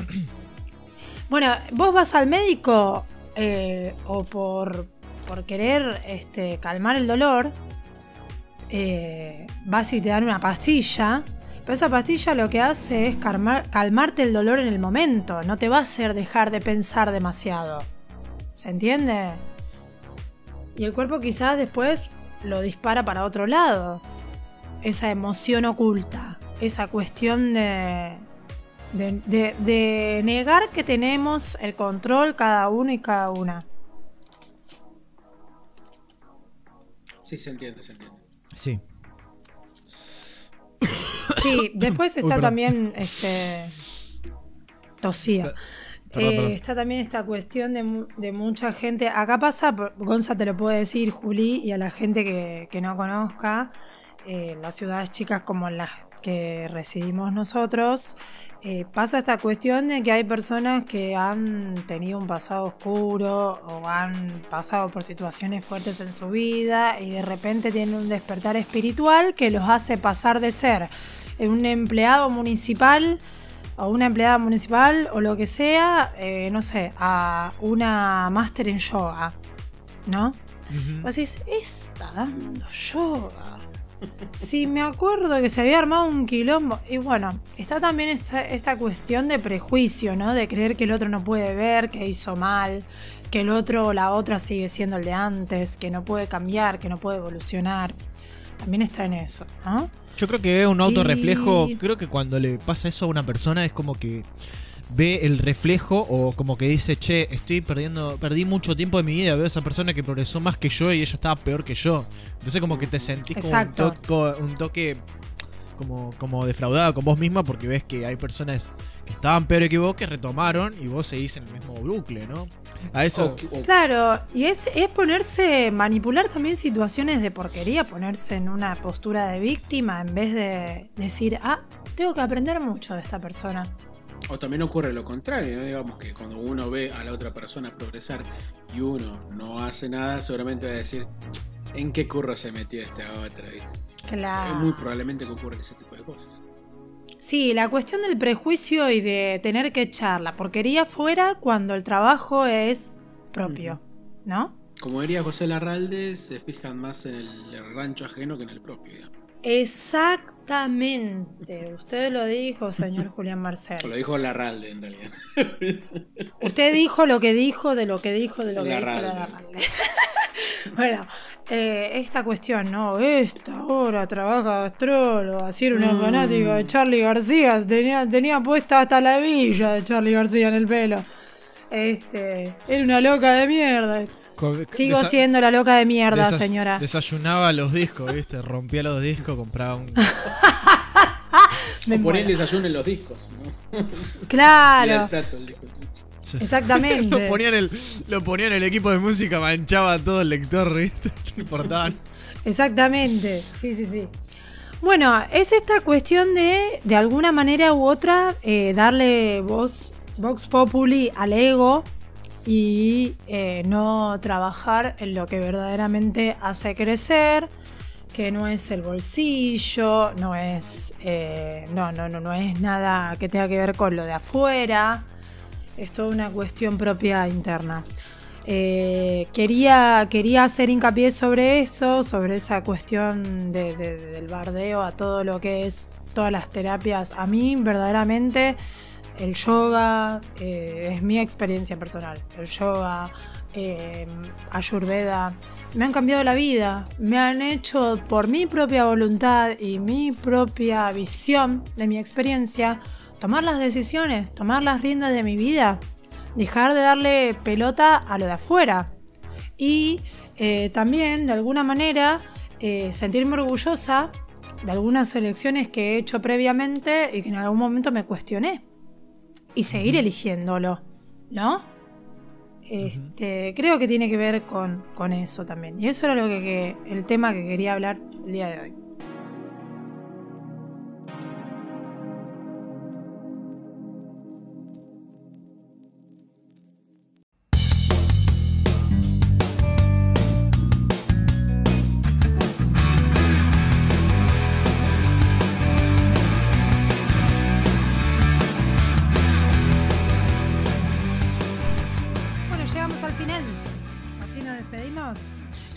Bueno, vos vas al médico eh, o por, por querer este, calmar el dolor, eh, vas y te dan una pastilla. Pero esa pastilla lo que hace es calmar- calmarte el dolor en el momento, no te va a hacer dejar de pensar demasiado. ¿Se entiende? Y el cuerpo quizás después lo dispara para otro lado esa emoción oculta, esa cuestión de, de, de- de negar que tenemos el control cada uno y cada una. Sí, se entiende, se entiende. Sí. Sí, (laughs) después está también este tosía. Perdón, Eh, perdón. está también esta cuestión de, mu- de mucha gente. Acá pasa, Gonza te lo puede decir, Juli, y a la gente que, que no conozca, eh, las ciudades chicas como en las que residimos nosotros, eh, pasa esta cuestión de que hay personas que han tenido un pasado oscuro o han pasado por situaciones fuertes en su vida y de repente tienen un despertar espiritual que los hace pasar de ser un empleado municipal o una empleada municipal o lo que sea, eh, no sé, a una máster en yoga, ¿no? Vos decís, está dando yoga. Sí, me acuerdo que se había armado un quilombo. Y bueno, está también esta, esta cuestión de prejuicio, ¿no? De creer que el otro no puede ver, que hizo mal, que el otro o la otra sigue siendo el de antes, que no puede cambiar, que no puede evolucionar. También está en eso, ¿no? Yo creo que es un autorreflejo. Y- Creo que cuando le pasa eso a una persona es como que ve el reflejo o como que dice, che, estoy perdiendo, perdí mucho tiempo de mi vida, veo a esa persona que progresó más que yo y ella estaba peor que yo. Entonces como que te sentís como un, toco- un toque como, como defraudado con vos misma porque ves que hay personas que estaban peor que vos que retomaron y vos seguís en el mismo bucle, ¿no? A eso... O que- o- Claro, y es, es ponerse, manipular también situaciones de porquería, ponerse en una postura de víctima en vez de decir, ah, tengo que aprender mucho de esta persona. O también ocurre lo contrario, ¿no? digamos que cuando uno ve a la otra persona progresar y uno no hace nada, seguramente va a decir, ¿en qué curro se metió esta otra? ¿viste? Claro. Es muy probablemente que ocurran ese tipo de cosas. Sí, la cuestión del prejuicio y de tener que echar la porquería fuera cuando el trabajo es propio, ¿no? Como diría José Larralde, se fijan más en el, rancho ajeno que en el propio. Exactamente. Usted lo dijo, señor (laughs) Julián Lo Marcel. dijo Larralde en realidad. Usted dijo lo que dijo, de lo que dijo, de lo que dijo. Larralde. (laughs) Bueno, eh, esta cuestión, ¿no? Esta hora trabaja de astrólogo, así era una Mm. fanática de Charlie García, tenía, tenía puesta hasta la villa de Charlie García en el pelo. Este, era una loca de mierda. co- Sigo desa- siendo la loca de mierda, desay- señora. Desayunaba los discos, ¿viste? Rompía los discos, compraba un... (laughs) Me o poner el desayuno en los discos. ¿no? Era (laughs) el Claro, plato, el disco. Exactamente. (laughs) lo, ponía en el, lo ponía en el equipo de música, manchaba todo el lector, ¿viste? (laughs) No importaba. Exactamente, sí, sí, sí. Bueno, es esta cuestión de, de alguna manera u otra, eh, darle voz, vox populi al ego y eh, no trabajar en lo que verdaderamente hace crecer, que no es el bolsillo, no es, eh, no, no, no, no es nada que tenga que ver con lo de afuera, es toda una cuestión propia interna. Eh, quería, quería hacer hincapié sobre eso, sobre esa cuestión de- de- del bardeo a todo lo que es todas las terapias. A mí, verdaderamente, el yoga eh, es mi experiencia personal. El yoga, eh, Ayurveda, me han cambiado la vida. Me han hecho, por mi propia voluntad y mi propia visión de mi experiencia, tomar las decisiones, tomar las riendas de mi vida dejar de darle pelota a lo de afuera. Y eh, también, de alguna manera, eh, sentirme orgullosa de algunas elecciones que he hecho previamente y que en algún momento me cuestioné. y seguir eligiéndolo, ¿no? Este, creo que tiene que ver con, con eso también. Y eso era lo que, que- el tema que quería hablar el día de hoy.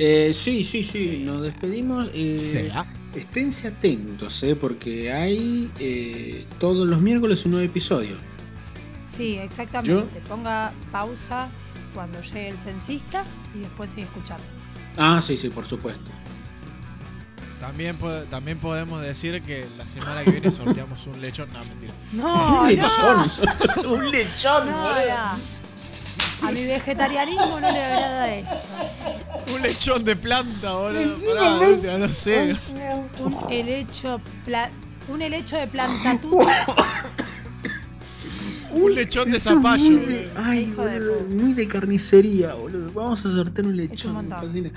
Eh, sí, sí, sí, nos despedimos. Eh, Sea. Esténse atentos, eh, porque hay eh, todos los miércoles un nuevo episodio. Sí, exactamente. Ponga pausa cuando llegue el censista y después sigue escuchando. Ah, sí, sí, por supuesto. También, po- también podemos decir que la semana que viene (laughs) sorteamos un lechón. No, mentira. No, un no, lechón. un lechón, no, (laughs) no. A mi vegetarianismo no le agrada esto. Un lechón de planta, boludo. Pará, no- sé. Un helecho, pla- un helecho de plantatuta. (coughs) Un lechón de Eso es zapallo. muy boludo. de- Ay, Hijo de boludo, puta. muy de carnicería, boludo. Vamos a sortear un lechón. me montón. fascina.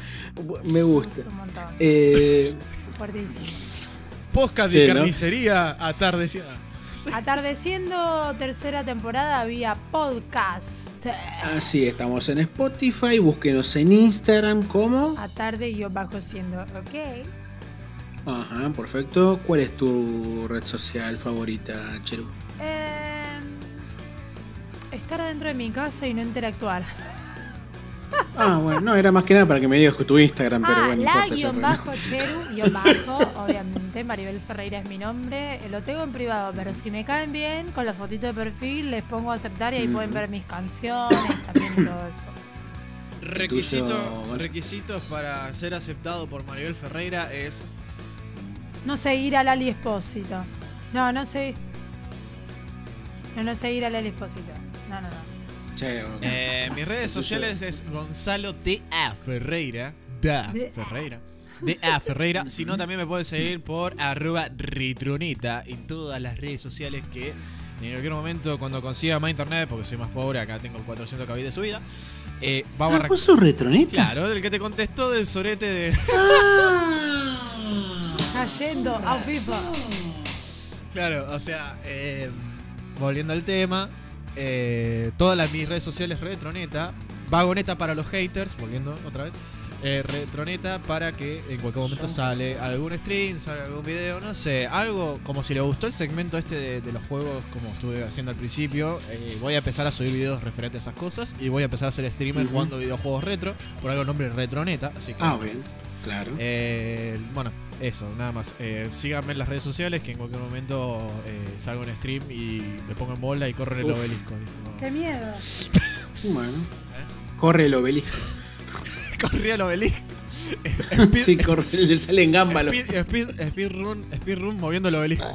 Me gusta. Es un montón. Eh, Fuertísimo. Podcast Sí, de ¿no? carnicería atardecida. Atardeciendo tercera temporada vía podcast. así estamos en Spotify. Búsquenos en Instagram como. Atarde yo bajo siendo. Ok. Ajá, perfecto. ¿Cuál es tu red social favorita, Cheru? Eh, estar dentro de mi casa y no interactuar. Ah, bueno, no, era más que nada para que me digas tu Instagram, pero ah, bueno, no la guion bajo Cheru, guion bajo, obviamente, Maribel Ferreira es mi nombre, eh, lo tengo en privado, pero si me caen bien, con la fotito de perfil les pongo a aceptar y ahí Mm. pueden ver mis canciones también y todo eso. Requisito, requisitos para ser aceptado por Maribel Ferreira es No seguir a Lali Espósito. No, no sé. No, no seguir a Lali Espósito. No, no, no. Eh, mis redes sociales es Gonzalo T.A. Ferreira. Da De- Ferreira. D.A. Ferreira. Si no, también me pueden seguir por arroba retroneta en todas las redes sociales que en cualquier momento, cuando consiga más internet, porque soy más pobre, acá tengo 400 KB de subida, eh, vamos a... Ah, re- ¿Vos sos retroneta? Claro, el que te contestó del sorete de... Ah. Cayendo a FIFA. Claro, o sea, eh, volviendo al tema, eh, todas las, mis redes sociales Retroneta, Vagoneta para los haters, volviendo otra vez, eh, Retroneta para que en cualquier momento sale algún stream, sale algún video, no sé, algo como si le gustó el segmento este de, de los juegos como estuve haciendo al principio, eh, voy a empezar a subir videos referentes a esas cosas y voy a empezar a hacer streamer Ujú. jugando videojuegos retro, por algo el nombre Retroneta, así que... Ah, bien, claro. Eh, bueno, eso, nada más. Eh, síganme en las redes sociales que en cualquier momento eh, salgo en stream y me pongo en bola y corro en el Uf. obelisco. dijo. Qué miedo. Bueno. Corre el obelisco. (laughs) Corrí al obelisco. Speed, (laughs) Sí, corre, le salen gámbalos. speed, speed, speedrun, speedrun moviendo el obelisco.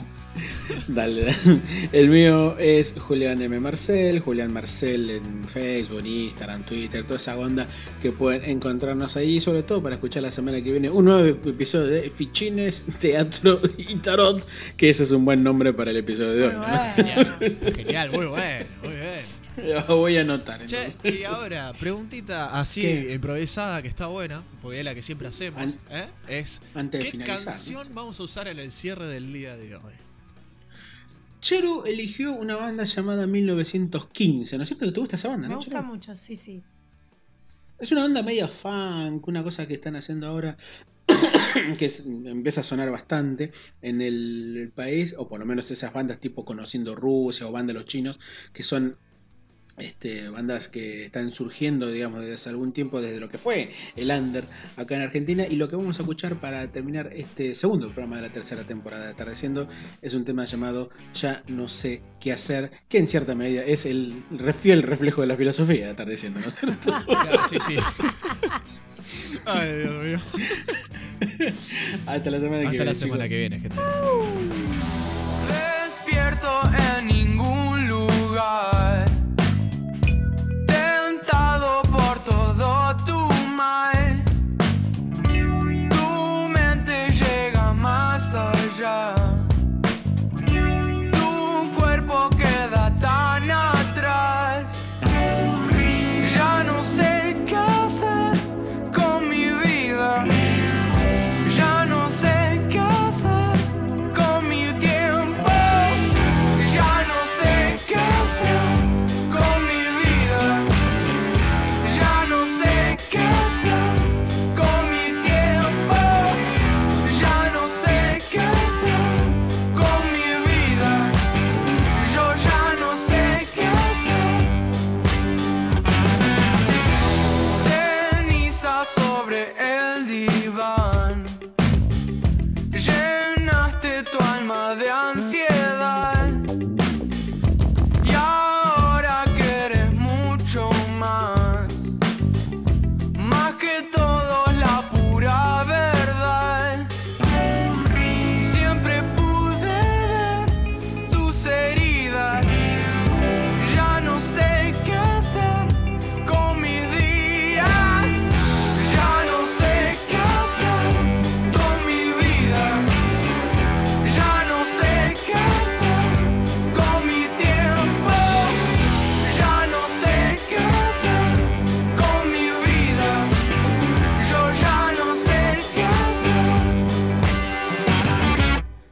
Dale, dale. El mío es Julián M. Marcel, Julián Marcel en Facebook, Instagram, Twitter, toda esa onda que pueden encontrarnos ahí, sobre todo para escuchar la semana que viene un nuevo episodio de Fichines, Teatro y Tarot, que ese es un buen nombre para el episodio de hoy. ¿no? Genial, (laughs) genial, muy bueno, muy bien. Lo voy a anotar. Che, y ahora, preguntita así ¿Qué? improvisada que está buena, porque es la que siempre hacemos, An- ¿eh? es ¿qué canción vamos a usar en el cierre del día de hoy? Cheru eligió una banda llamada 1915, ¿no es cierto que te gusta esa banda? Me ¿no, gusta Cheru? mucho, sí, sí. Es una banda media funk, una cosa que están haciendo ahora (coughs) que es- empieza a sonar bastante en el, el país, o por lo menos esas bandas tipo Conociendo Rusia o Banda de los Chinos, que son este, bandas que están surgiendo, digamos, desde hace algún tiempo, desde lo que fue el Under acá en Argentina. Y lo que vamos a escuchar para terminar este segundo programa de la tercera temporada de Atardeciendo es un tema llamado Ya no sé qué hacer, que en cierta medida es el fiel reflejo de la filosofía de Atardeciendo, ¿no es cierto? (laughs) Claro, sí, sí. (laughs) Ay, Dios mío. Hasta la semana que Hasta viene. la semana chicos. que viene, gente.